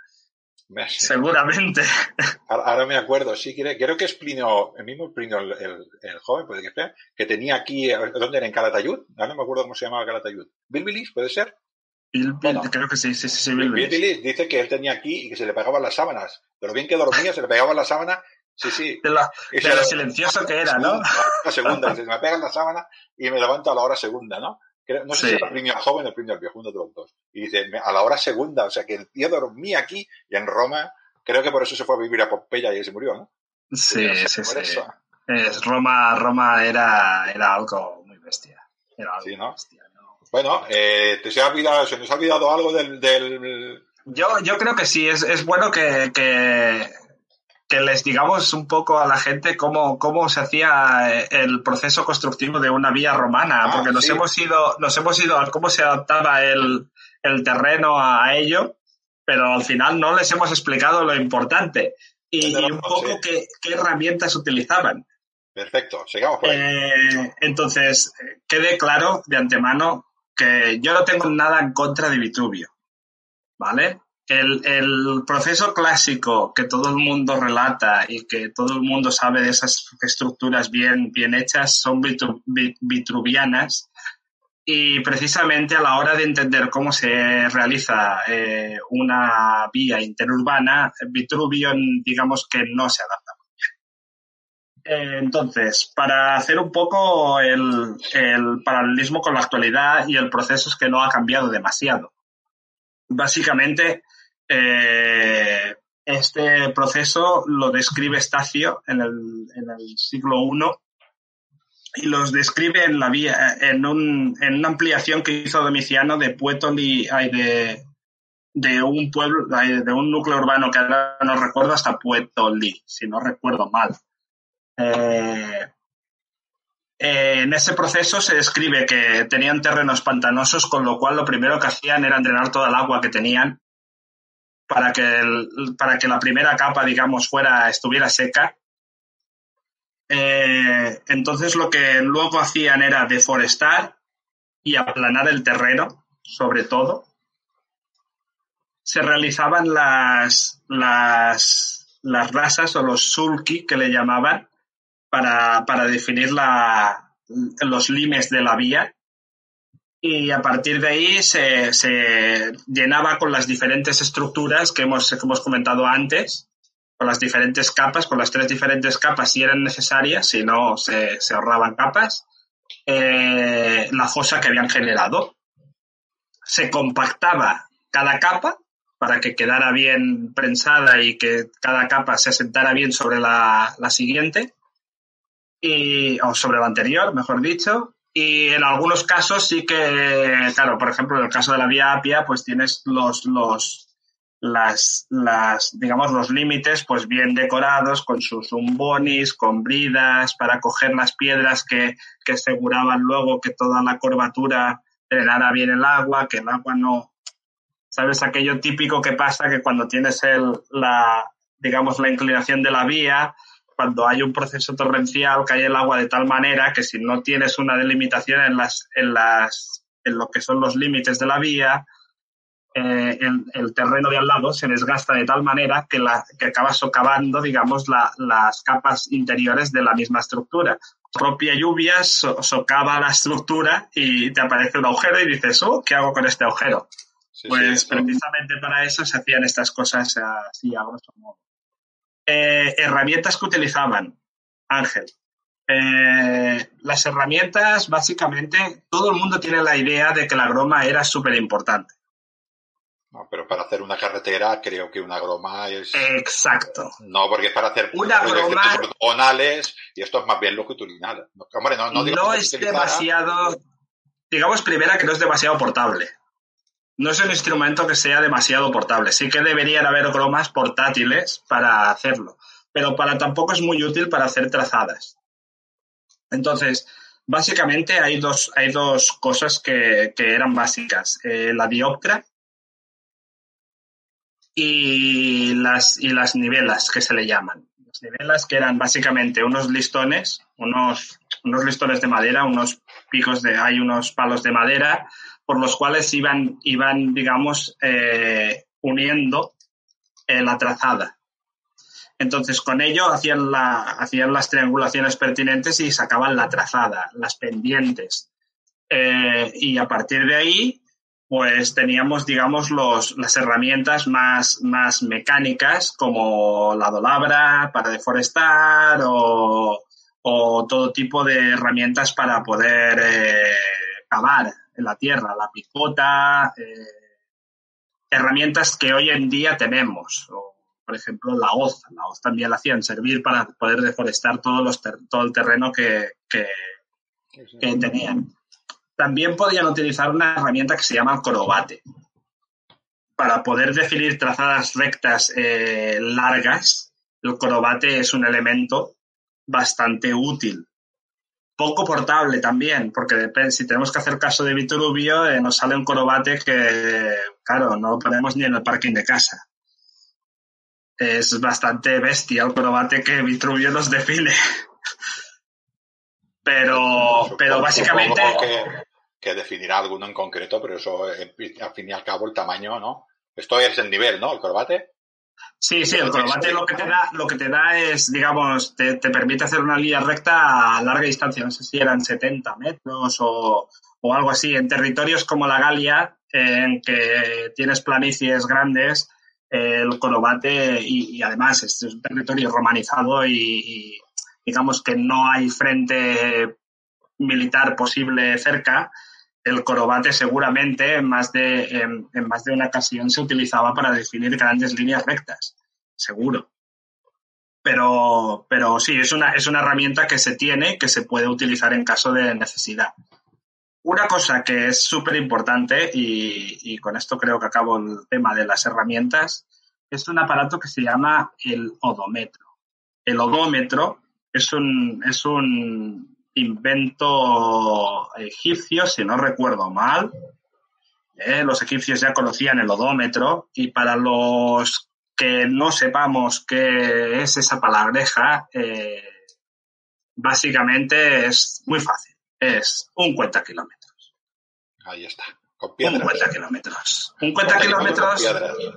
Seguramente. Ahora me acuerdo, sí, creo que es Plinio, el mismo Plinio, el, el, joven, puede que sea, que tenía aquí, ¿dónde era? En Calatayud, ahora no me acuerdo cómo se llamaba Calatayud. ¿Bilbilis, puede ser? Bill, creo que sí, sí, sí, sí Bilbilis. dice que él tenía aquí y que se le pegaban las sábanas. Pero bien que dormía, se le pegaban las sábanas Sí, sí. De, la, de lo silencioso que era, ¿no? La segunda, se me pegan la sábana y me levanto a la hora segunda, ¿no? No sé si era el Plinio joven o el Plinio viejo, uno de los dos. Y dice, a la hora segunda, o sea que el tío dormía aquí y en Roma, creo que por eso se fue a vivir a Pompeya y se murió, ¿no? Sí, sí, sí. Es, Roma, Roma era, era algo muy bestia. Era algo sí, ¿no? bestia, ¿no? Bueno, eh, ¿te se, ha olvidado, ¿se nos ha olvidado algo del...? del... Yo, yo creo que sí, es, es bueno que, que que les digamos un poco a la gente cómo, cómo se hacía eh, el proceso constructivo de una vía romana, ah, porque nos hemos ido, nos hemos ido a cómo se adaptaba el, el terreno a ello, pero al final no les hemos explicado lo importante y, un poco qué, qué, herramientas utilizaban. Perfecto, sigamos por ahí. Eh, entonces, quede claro de antemano que yo no tengo nada en contra de Vitruvio, ¿vale? El, el, proceso clásico que todo el mundo relata y que todo el mundo sabe de esas estructuras bien, bien hechas son vitruvianas y precisamente a la hora de entender cómo se realiza eh, una vía interurbana, Vitruvio digamos que no se adapta. Eh, entonces, para hacer un poco el, el paralelismo con la actualidad y el proceso es que no ha cambiado demasiado. Básicamente, eh, Este proceso lo describe Estacio en el, siglo I y los describe en una ampliación que hizo Domiciano de Puetoli, de, de un pueblo, de un núcleo urbano que ahora no recuerdo hasta Puetoli, si no recuerdo mal. Eh, en ese proceso se describe que tenían terrenos pantanosos, con lo cual lo primero que hacían era drenar toda el agua que tenían para que, para que la primera capa, digamos, fuera, estuviera seca eh, entonces lo que luego hacían era deforestar y aplanar el terreno, sobre todo. Se realizaban las, las, las rasas o los sulki que le llamaban para, para definir la, los limes de la vía y a partir de ahí se, se, llenaba con las diferentes estructuras que hemos, que hemos comentado antes con las diferentes capas, con las tres diferentes capas si eran necesarias, si no se, ahorraban capas, eh, la fosa que habían generado. Se compactaba cada capa para que quedara bien prensada y que cada capa se asentara bien sobre la, siguiente, y, o sobre la anterior, mejor dicho. Y en algunos casos sí que, claro, por ejemplo, en el caso de la vía Apia, pues tienes los, los, las, las, digamos, los límites, pues bien decorados con sus umbonis, con bridas, para coger las piedras que, que aseguraban luego que toda la curvatura drenara bien el agua, que el agua no, ¿sabes? Aquello típico que pasa que cuando tienes el, la, digamos, la inclinación de la vía, cuando hay un proceso torrencial, cae el agua de tal manera que si no tienes una delimitación en las, en las, en lo que son los límites de la vía, eh, el, terreno de al lado se desgasta de tal manera que, la, que acaba socavando, digamos, las capas interiores de la misma estructura. La propia lluvia socava la estructura y te aparece un agujero y dices, oh, ¿qué hago con este agujero? pues precisamente para eso se hacían estas cosas así a grosso modo. Eh, herramientas que utilizaban, Ángel. Eh, las herramientas, básicamente, todo el mundo tiene la idea de que la groma era súper importante pero para hacer una carretera creo que una groma es... Exacto. No, porque es para hacer una groma ortogonales y esto es más bien longitudinal. Hombre, no, no, no es demasiado... Digamos primera que no es demasiado portable. No es un instrumento que sea demasiado portable. Sí que deberían haber gromas portátiles para hacerlo, pero para tampoco es muy útil para hacer trazadas. Entonces, básicamente hay dos, hay dos cosas que, que eran básicas. Eh, la dioptra, y las, y las nivelas que se le llaman. Las nivelas que eran básicamente unos listones, unos, unos listones de madera, unos picos de, hay unos palos de madera por los cuales iban, iban digamos, eh, uniendo eh, la trazada. Entonces, con ello hacían, la, hacían las triangulaciones pertinentes y sacaban la trazada, las pendientes. Eh, y a partir de ahí pues teníamos, digamos, los, las herramientas más, más mecánicas como la dolabra para deforestar o, todo tipo de herramientas para poder cavar la tierra, la picota, eh, herramientas que hoy en día tenemos. por ejemplo, la hoz. La hoz también la hacían servir para poder deforestar todos los todo el terreno que, que, que tenían. También podían utilizar una herramienta que se llama corobate para poder definir trazadas rectas eh, largas. El corobate es un elemento bastante útil. Poco portable también, porque depende, si tenemos que hacer caso de Vitruvio, eh, nos sale un corobate que, claro, no lo ponemos ni en el parking de casa. Es bastante bestia el corobate que Vitruvio nos define. pero, pero básicamente que definirá alguno en concreto, pero eso, eh, al fin y al cabo, el tamaño, ¿no? Esto es el nivel, ¿no? El corbate. Sí, sí, el corbate lo que te da, lo que te da es, digamos, te, permite hacer una línea recta a larga distancia. No sé si eran 70 metros o, algo así. En territorios como la Galia, en que tienes planicies grandes, el corbate y, además este es un territorio romanizado y, digamos que no hay frente militar posible cerca, el corobate seguramente en más de, en, más de una ocasión se utilizaba para definir grandes líneas rectas. seguro. Pero, pero sí, es una, es una herramienta que se tiene, que se puede utilizar en caso de necesidad. Una cosa que es súper importante, y, y con esto creo que acabo el tema de las herramientas, es un aparato que se llama el odómetro. El odómetro es un, es un invento egipcio, si no recuerdo mal. Eh, los egipcios ya conocían el odómetro y para los que no sepamos qué es esa palabreja, eh, básicamente es muy fácil. Es un cuenta kilómetros. Ahí está. Un cuenta kilómetros. Un cuenta kilómetros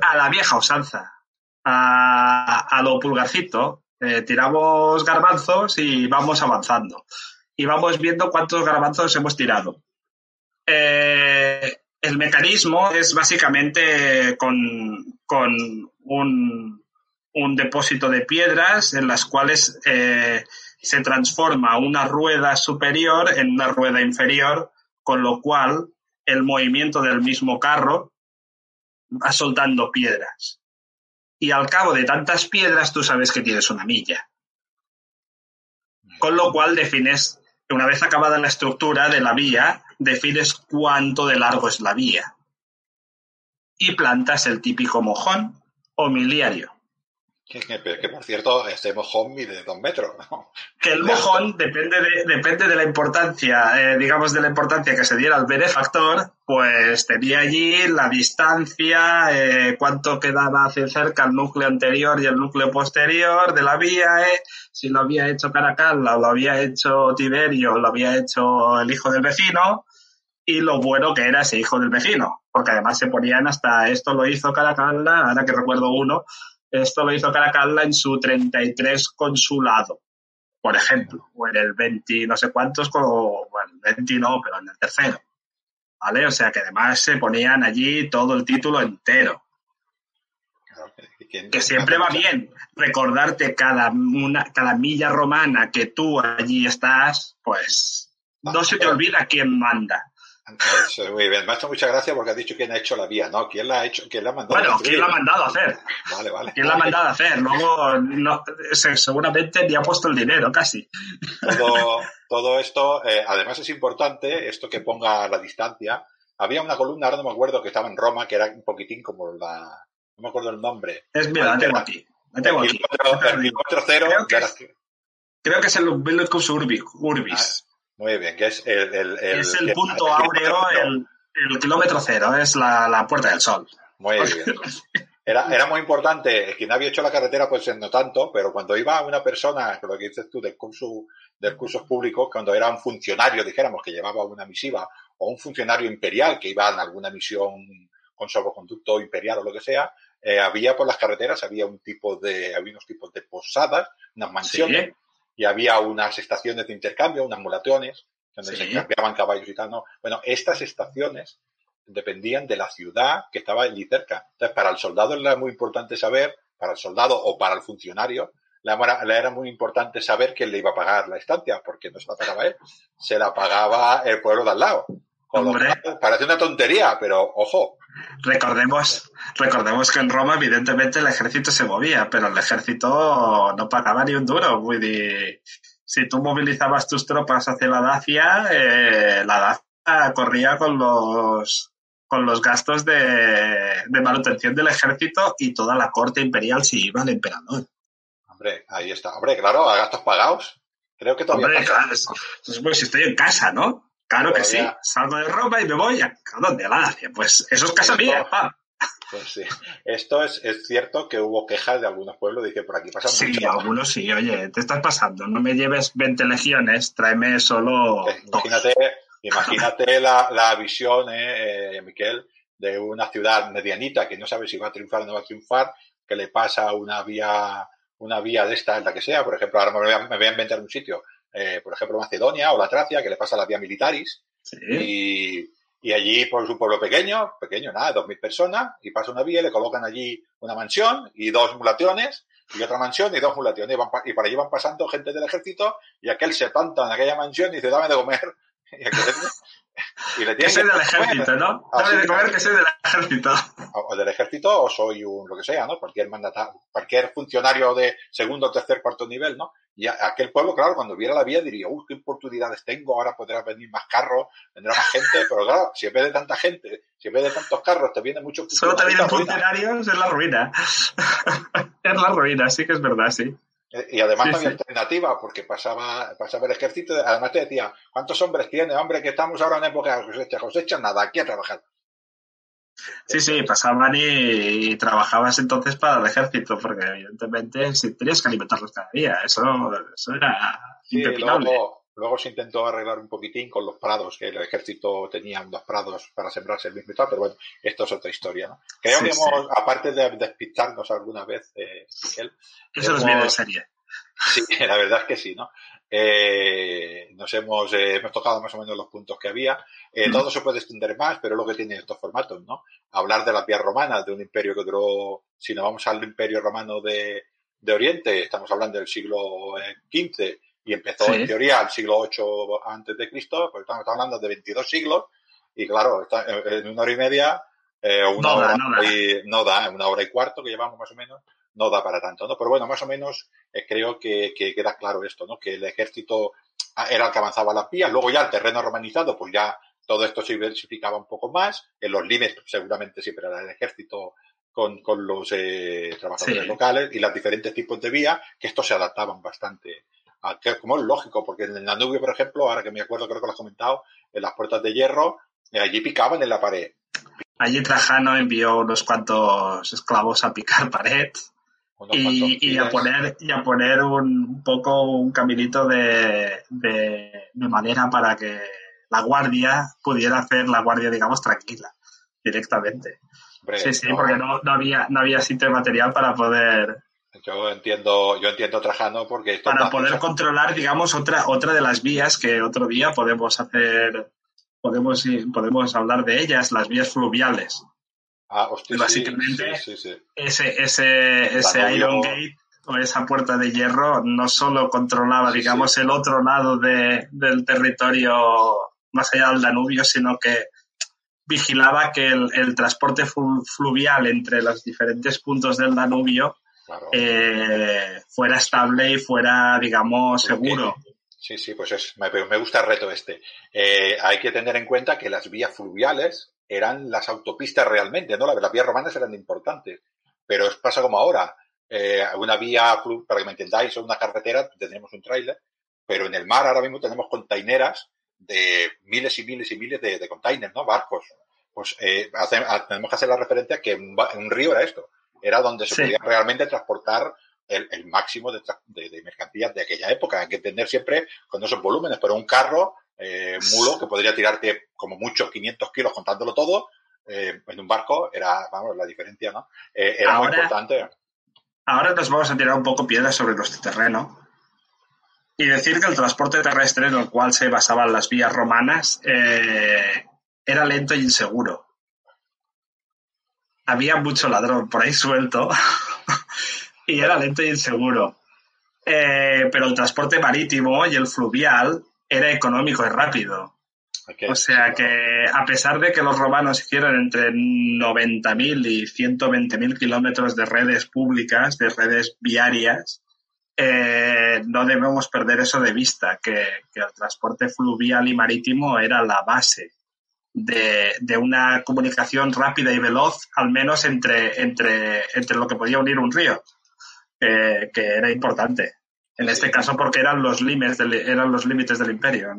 a la vieja usanza. A, a lo pulgarcito. Eh, tiramos garbanzos y vamos avanzando. Y vamos viendo cuántos garbanzos hemos tirado. Eh, el mecanismo es básicamente con, con un, un, depósito de piedras en las cuales eh, se transforma una rueda superior en una rueda inferior, con lo cual el movimiento del mismo carro va soltando piedras. Y al cabo de tantas piedras tú sabes que tienes una milla. Con lo cual defines, una vez acabada la estructura de la vía, defines cuánto de largo es la vía. Y plantas el típico mojón o miliario. Que, por cierto, este mojón mide dos metros. Que el mojón depende de, depende de la importancia, eh, digamos, de la importancia que se diera al benefactor, pues tenía allí la distancia, eh, cuánto quedaba hacia cerca el núcleo anterior y el núcleo posterior de la vía, eh, si lo había hecho Caracalla o lo había hecho Tiberio o lo había hecho el hijo del vecino, y lo bueno que era ese hijo del vecino, porque además se ponían hasta esto lo hizo Caracalla, ahora que recuerdo uno, esto lo hizo Caracalla en su 33 consulado, por ejemplo, o en el 20 no sé cuántos, o, bueno, el 20 no, pero en el tercero. ¿Vale? O sea que además se ponían allí todo el título entero. Que siempre va bien recordarte cada, una, cada milla romana que tú allí estás, pues no se te olvida quién manda muy bien, me ha hecho mucha gracia porque has dicho quién ha hecho la vía, ¿no? ¿Quién la ha hecho? ¿Quién la ha mandado Bueno, ¿quién la ha mandado a hacer? Vale, vale. ¿Quién la ha mandado a hacer? Luego, no, seguramente ni ha puesto el dinero, casi. Todo, todo esto, eh, además es importante, esto que ponga la distancia. Había una columna, ahora no me acuerdo, que estaba en Roma, que era un poquitín como la... No me acuerdo el nombre. Es, mira, la tengo aquí. La tengo aquí. creo, que es, creo que es el Urbicus Urbis. Ah, muy bien, que es el... el, el es el, punto áureo, el, el, kilómetro cero, es la, la, Puerta del Sol. Muy bien. Era, era muy importante, quien había hecho la carretera pues no tanto, pero cuando iba una persona, lo que dices tú, del curso, del curso público, cuando era un funcionario, dijéramos, que llevaba una misiva, o un funcionario imperial que iba en alguna misión con salvoconducto imperial o lo que sea, eh, había por las carreteras, había un tipo de, había unos tipos de posadas, unas mansiones, ¿Sí? Y había unas estaciones de intercambio, unas mulaciones, donde sí. se cambiaban caballos y tal, ¿no? Bueno, estas estaciones dependían de la ciudad que estaba allí cerca. Entonces, para el soldado era muy importante saber, para el soldado o para el funcionario, le era muy importante saber quién le iba a pagar la estancia, porque no se la pagaba él, se la pagaba el pueblo de al lado. Hombre. Parece una tontería, pero ojo. Recordemos, recordemos que en Roma, evidentemente, el ejército se movía, pero el ejército no pagaba ni un duro. Muy de... Si tú movilizabas tus tropas hacia la Dacia, eh, la Dacia corría con los con los gastos de, de, manutención del ejército y toda la corte imperial si iba el emperador. Hombre, ahí está. Hombre, claro, a gastos pagados. Creo que todavía. Hombre, claro, es, es, pues si estoy en casa, ¿no? Claro que sí. Salgo de Roma y me voy a. A la Dacia. Pues eso es casa mía, pa. Pues sí. Esto es, es, cierto que hubo quejas de algunos pueblos, dice por aquí pasan Sí, algunos sí, oye, te estás pasando, no me lleves 20 legiones, tráeme solo. Eh, imagínate, imagínate la, la, visión, eh, eh, Miquel, de una ciudad medianita que no sabe si va a triunfar o no va a triunfar, que le pasa una vía, una vía de esta, la que sea, por ejemplo, ahora me voy a, me voy a inventar un sitio, eh, por ejemplo, Macedonia o la Tracia, que le pasa la vía militaris, sí. y, y allí, por su pueblo pequeño, pequeño, nada, dos mil personas, y pasa una vía, le colocan allí una mansión y dos mulaciones, y otra mansión y dos mulaciones, y, van, y por allí van pasando gente del ejército, y aquel se planta en aquella mansión y dice, dame de comer. Y aquel, Y le que soy del ejército, ¿no? Debe de comer que soy del ejército. O del ejército o soy un, lo que sea, ¿no? Cualquier mandatario, cualquier funcionario de segundo, tercer, cuarto nivel, ¿no? Y aquel pueblo, claro, cuando viera la vía diría, uy, qué oportunidades tengo, ahora podrá venir más carros, vendrá más gente, pero claro, si en vez de tanta gente, si en vez de tantos carros te vienen muchos Solo te vienen funcionarios, es la ruina. es la ruina, sí que es verdad, sí. Y además no había alternativa, porque pasaba, pasaba el ejército, además te decía, ¿cuántos hombres tiene? Hombre, que estamos ahora en época de cosecha, cosecha, nada, aquí a trabajar. Sí, sí, pasaban y, trabajabas entonces para el ejército, porque evidentemente si tenías que alimentarlos cada día, eso, eso era sí, luego, luego, se intentó arreglar un poquitín con los prados, que el ejército tenía unos prados para sembrarse el mismo y tal, pero bueno, esto es otra historia, ¿no? Creo que hemos, aparte de despistarnos alguna vez, eh, Miguel, Eso nos viene de serie. Sí, la verdad es que sí, ¿no? Eh, nos hemos, eh, hemos tocado más o menos los puntos que había. Eh, todo se puede extender más, pero es lo que tiene estos formatos, ¿no? Hablar de las vías romanas, de un imperio que duró, si no vamos al imperio romano de, de Oriente, estamos hablando del siglo XV y empezó en teoría al siglo VIII antes de Cristo, pues estamos, hablando de 22 siglos y claro, en una hora y media, una hora y, no da, una hora y cuarto que llevamos más o menos, no da para tanto, ¿no? Pero bueno, más o menos eh, creo que, queda claro esto, ¿no? Que el ejército era el que avanzaba las vías, luego ya el terreno romanizado, pues ya todo esto se diversificaba un poco más, en los límites seguramente siempre era el ejército con, con los eh, trabajadores locales y los diferentes tipos de vías, que estos se adaptaban bastante. A, que, como es lógico, porque en el Danubio, por ejemplo, ahora que me acuerdo, creo que lo has comentado, en las puertas de hierro, eh, allí picaban en la pared. Allí Trajano envió unos cuantos esclavos a picar pared y, a poner y a poner un, poco un caminito de, de, madera para que la guardia pudiera hacer la guardia digamos tranquila directamente. Sí sí porque no, no, había no había sitio material para poder yo entiendo yo entiendo Trajano porque para poder controlar digamos otra otra de las vías que otro día podemos hacer podemos podemos hablar de ellas las vías fluviales Ah, hostia, Básicamente, ese, ese, ese Iron Gate o esa puerta de hierro no solo controlaba, digamos, el otro lado de, del territorio más allá del Danubio, sino que vigilaba que el, transporte fluvial entre los diferentes puntos del Danubio eh, fuera estable y fuera, digamos, seguro. Sí, sí, pues es, me, me gusta el reto este. Eh, hay que tener en cuenta que las vías fluviales eran las autopistas realmente, ¿no? Las vías romanas eran importantes, pero es pasa como ahora. Eh, una vía, para que me entendáis, o una carretera, tenemos un tráiler, pero en el mar ahora mismo tenemos containeras de miles y miles y miles de, containers, ¿no? Barcos. Pues eh, ah, tenemos que hacer la referencia que un, un río era esto. Era donde se podía realmente transportar el, máximo de, de, mercancías de aquella época. Hay que entender siempre con esos volúmenes, pero un carro eh, mulo que podría tirarte como muchos 500 kilos contándolo todo, eh, en un barco era, vamos, la diferencia, ¿no? Eh, era muy importante. Ahora nos vamos a tirar un poco piedras sobre nuestro terreno y decir que el transporte terrestre en el cual se basaban las vías romanas era lento e inseguro. Había mucho ladrón por ahí suelto y era lento e inseguro. pero el transporte marítimo y el fluvial era económico y rápido. O sea que a pesar de que los romanos hicieron entre 90.000 y 120.000 kilómetros de redes públicas, de redes viarias, eh, no debemos perder eso de vista, que, el transporte fluvial y marítimo era la base de, una comunicación rápida y veloz, al menos entre, entre, entre lo que podía unir un río, que era importante. En este caso porque eran los límites del, eran los límites del imperio,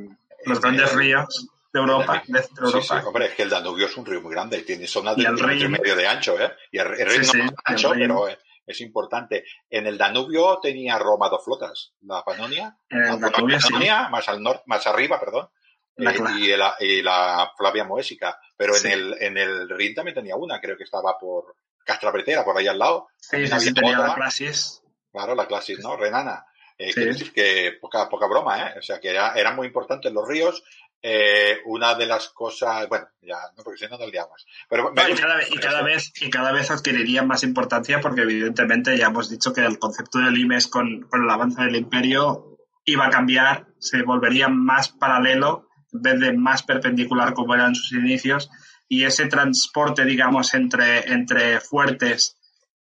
los grandes ríos de Europa, de Europa. Sí, hombre, es que el Danubio es un río muy grande y tiene zonas de un medio de ancho, ¿eh? Y el, río no es ancho, pero es importante. En el Danubio tenía Roma dos flotas, la Panonia, la Panonia más al norte, más arriba, perdón, eh, y, la, y, la, Flavia Moésica, pero en el en el Rin también tenía una, creo que estaba por Castrapretera, por ahí al lado. Sí, sí, tenía la Clasis. Claro, la Clasis, ¿no? Renana. Eh, decir que poca, poca broma, ¿eh? O sea, que era, eran muy importantes los ríos. Eh, una de las cosas, bueno, ya, no, porque si no nos liamos. Pero, y, cada, vez, y, cada vez, y cada vez adquirirían más importancia porque evidentemente ya hemos dicho que el concepto del IMES con, con el avance del imperio iba a cambiar, se volvería más paralelo en vez de más perpendicular como eran sus inicios, y ese transporte, digamos, entre, entre fuertes,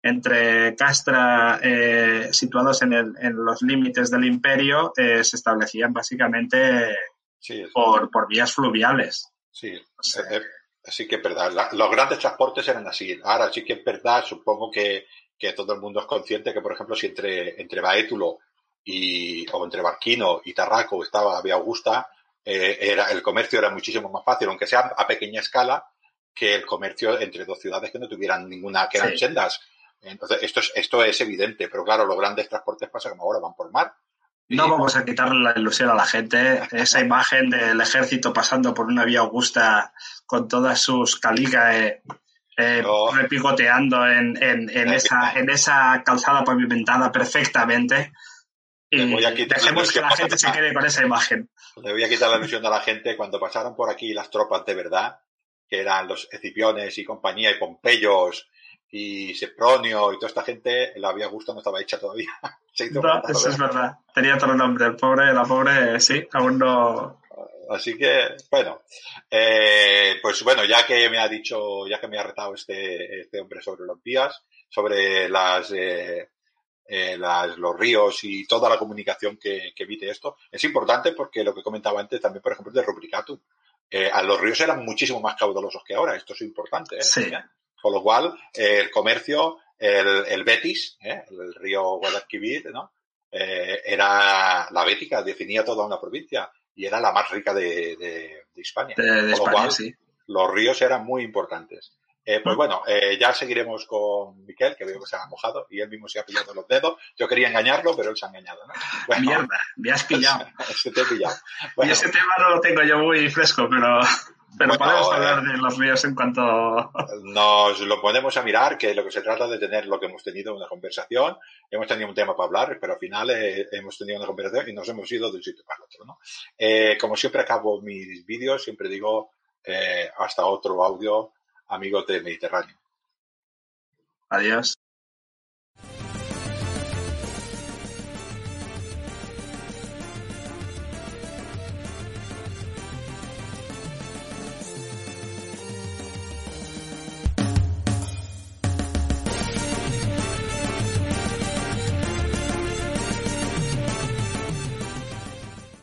entre Castra, eh, situados en, el, en, los límites del imperio, eh, se establecían básicamente por, por, vías fluviales. Sí, eh, sí que es verdad. los grandes transportes eran así. Ahora sí que es verdad, supongo que, que todo el mundo es consciente que, por ejemplo, si entre, entre Baétulo y, o entre Barquino y Tarraco estaba Vía Augusta, eh, era, el comercio era muchísimo más fácil, aunque sea a pequeña escala, que el comercio entre dos ciudades que no tuvieran ninguna, que eran sendas. Entonces, esto es, esto es evidente, pero claro, los grandes transportes pasan como ahora, van por mar. No vamos a quitarle la ilusión a la gente. Esa imagen del ejército pasando por una vía augusta con todas sus caligas eh, eh, repicoteando en, en, en, esa, en esa calzada pavimentada perfectamente. Y dejemos que la gente se quede con esa imagen. Le voy a quitar la ilusión a la gente cuando pasaron por aquí las tropas de verdad, que eran los Escipiones y compañía y Pompeyos y Sepronio y toda esta gente, la vía Augusta no estaba hecha todavía. no, eso es verdad. Tenía otro nombre. El pobre, la pobre, sí, aún no. Así que, bueno, eh, pues bueno, ya que me ha dicho, ya que me ha retado este, este hombre sobre los vías, sobre las, eh, eh, las, los ríos y toda la comunicación que, que evite esto, es importante porque lo que comentaba antes también, por ejemplo, de Rubricatum. a los ríos eran muchísimo más caudalosos que ahora, esto es importante. ¿eh? Sí. Con lo cual, el comercio, el, el Betis, ¿eh? el río Guadalquivir, ¿no? Eh, era la Bética, definía toda una provincia y era la más rica de, de, de España. De, Con lo cual, sí. los ríos eran muy importantes. Eh, pues bueno, eh, ya seguiremos con Miquel, que veo que se ha mojado y él mismo se ha pillado los dedos. Yo quería engañarlo, pero él se ha engañado. ¿no? Bueno, Mierda, me has pillado. es te he pillado. Bueno, y ese tema no lo tengo yo muy fresco, pero... Pero bueno, podemos hablar de los ríos en cuanto. Nos lo ponemos a mirar, que lo que se trata de tener lo que hemos tenido una conversación. Hemos tenido un tema para hablar, pero al final eh, hemos tenido una conversación y nos hemos ido de un sitio para otro. ¿no? Eh, como siempre acabo mis vídeos, siempre digo eh, hasta otro audio, amigos de Mediterráneo. Adiós.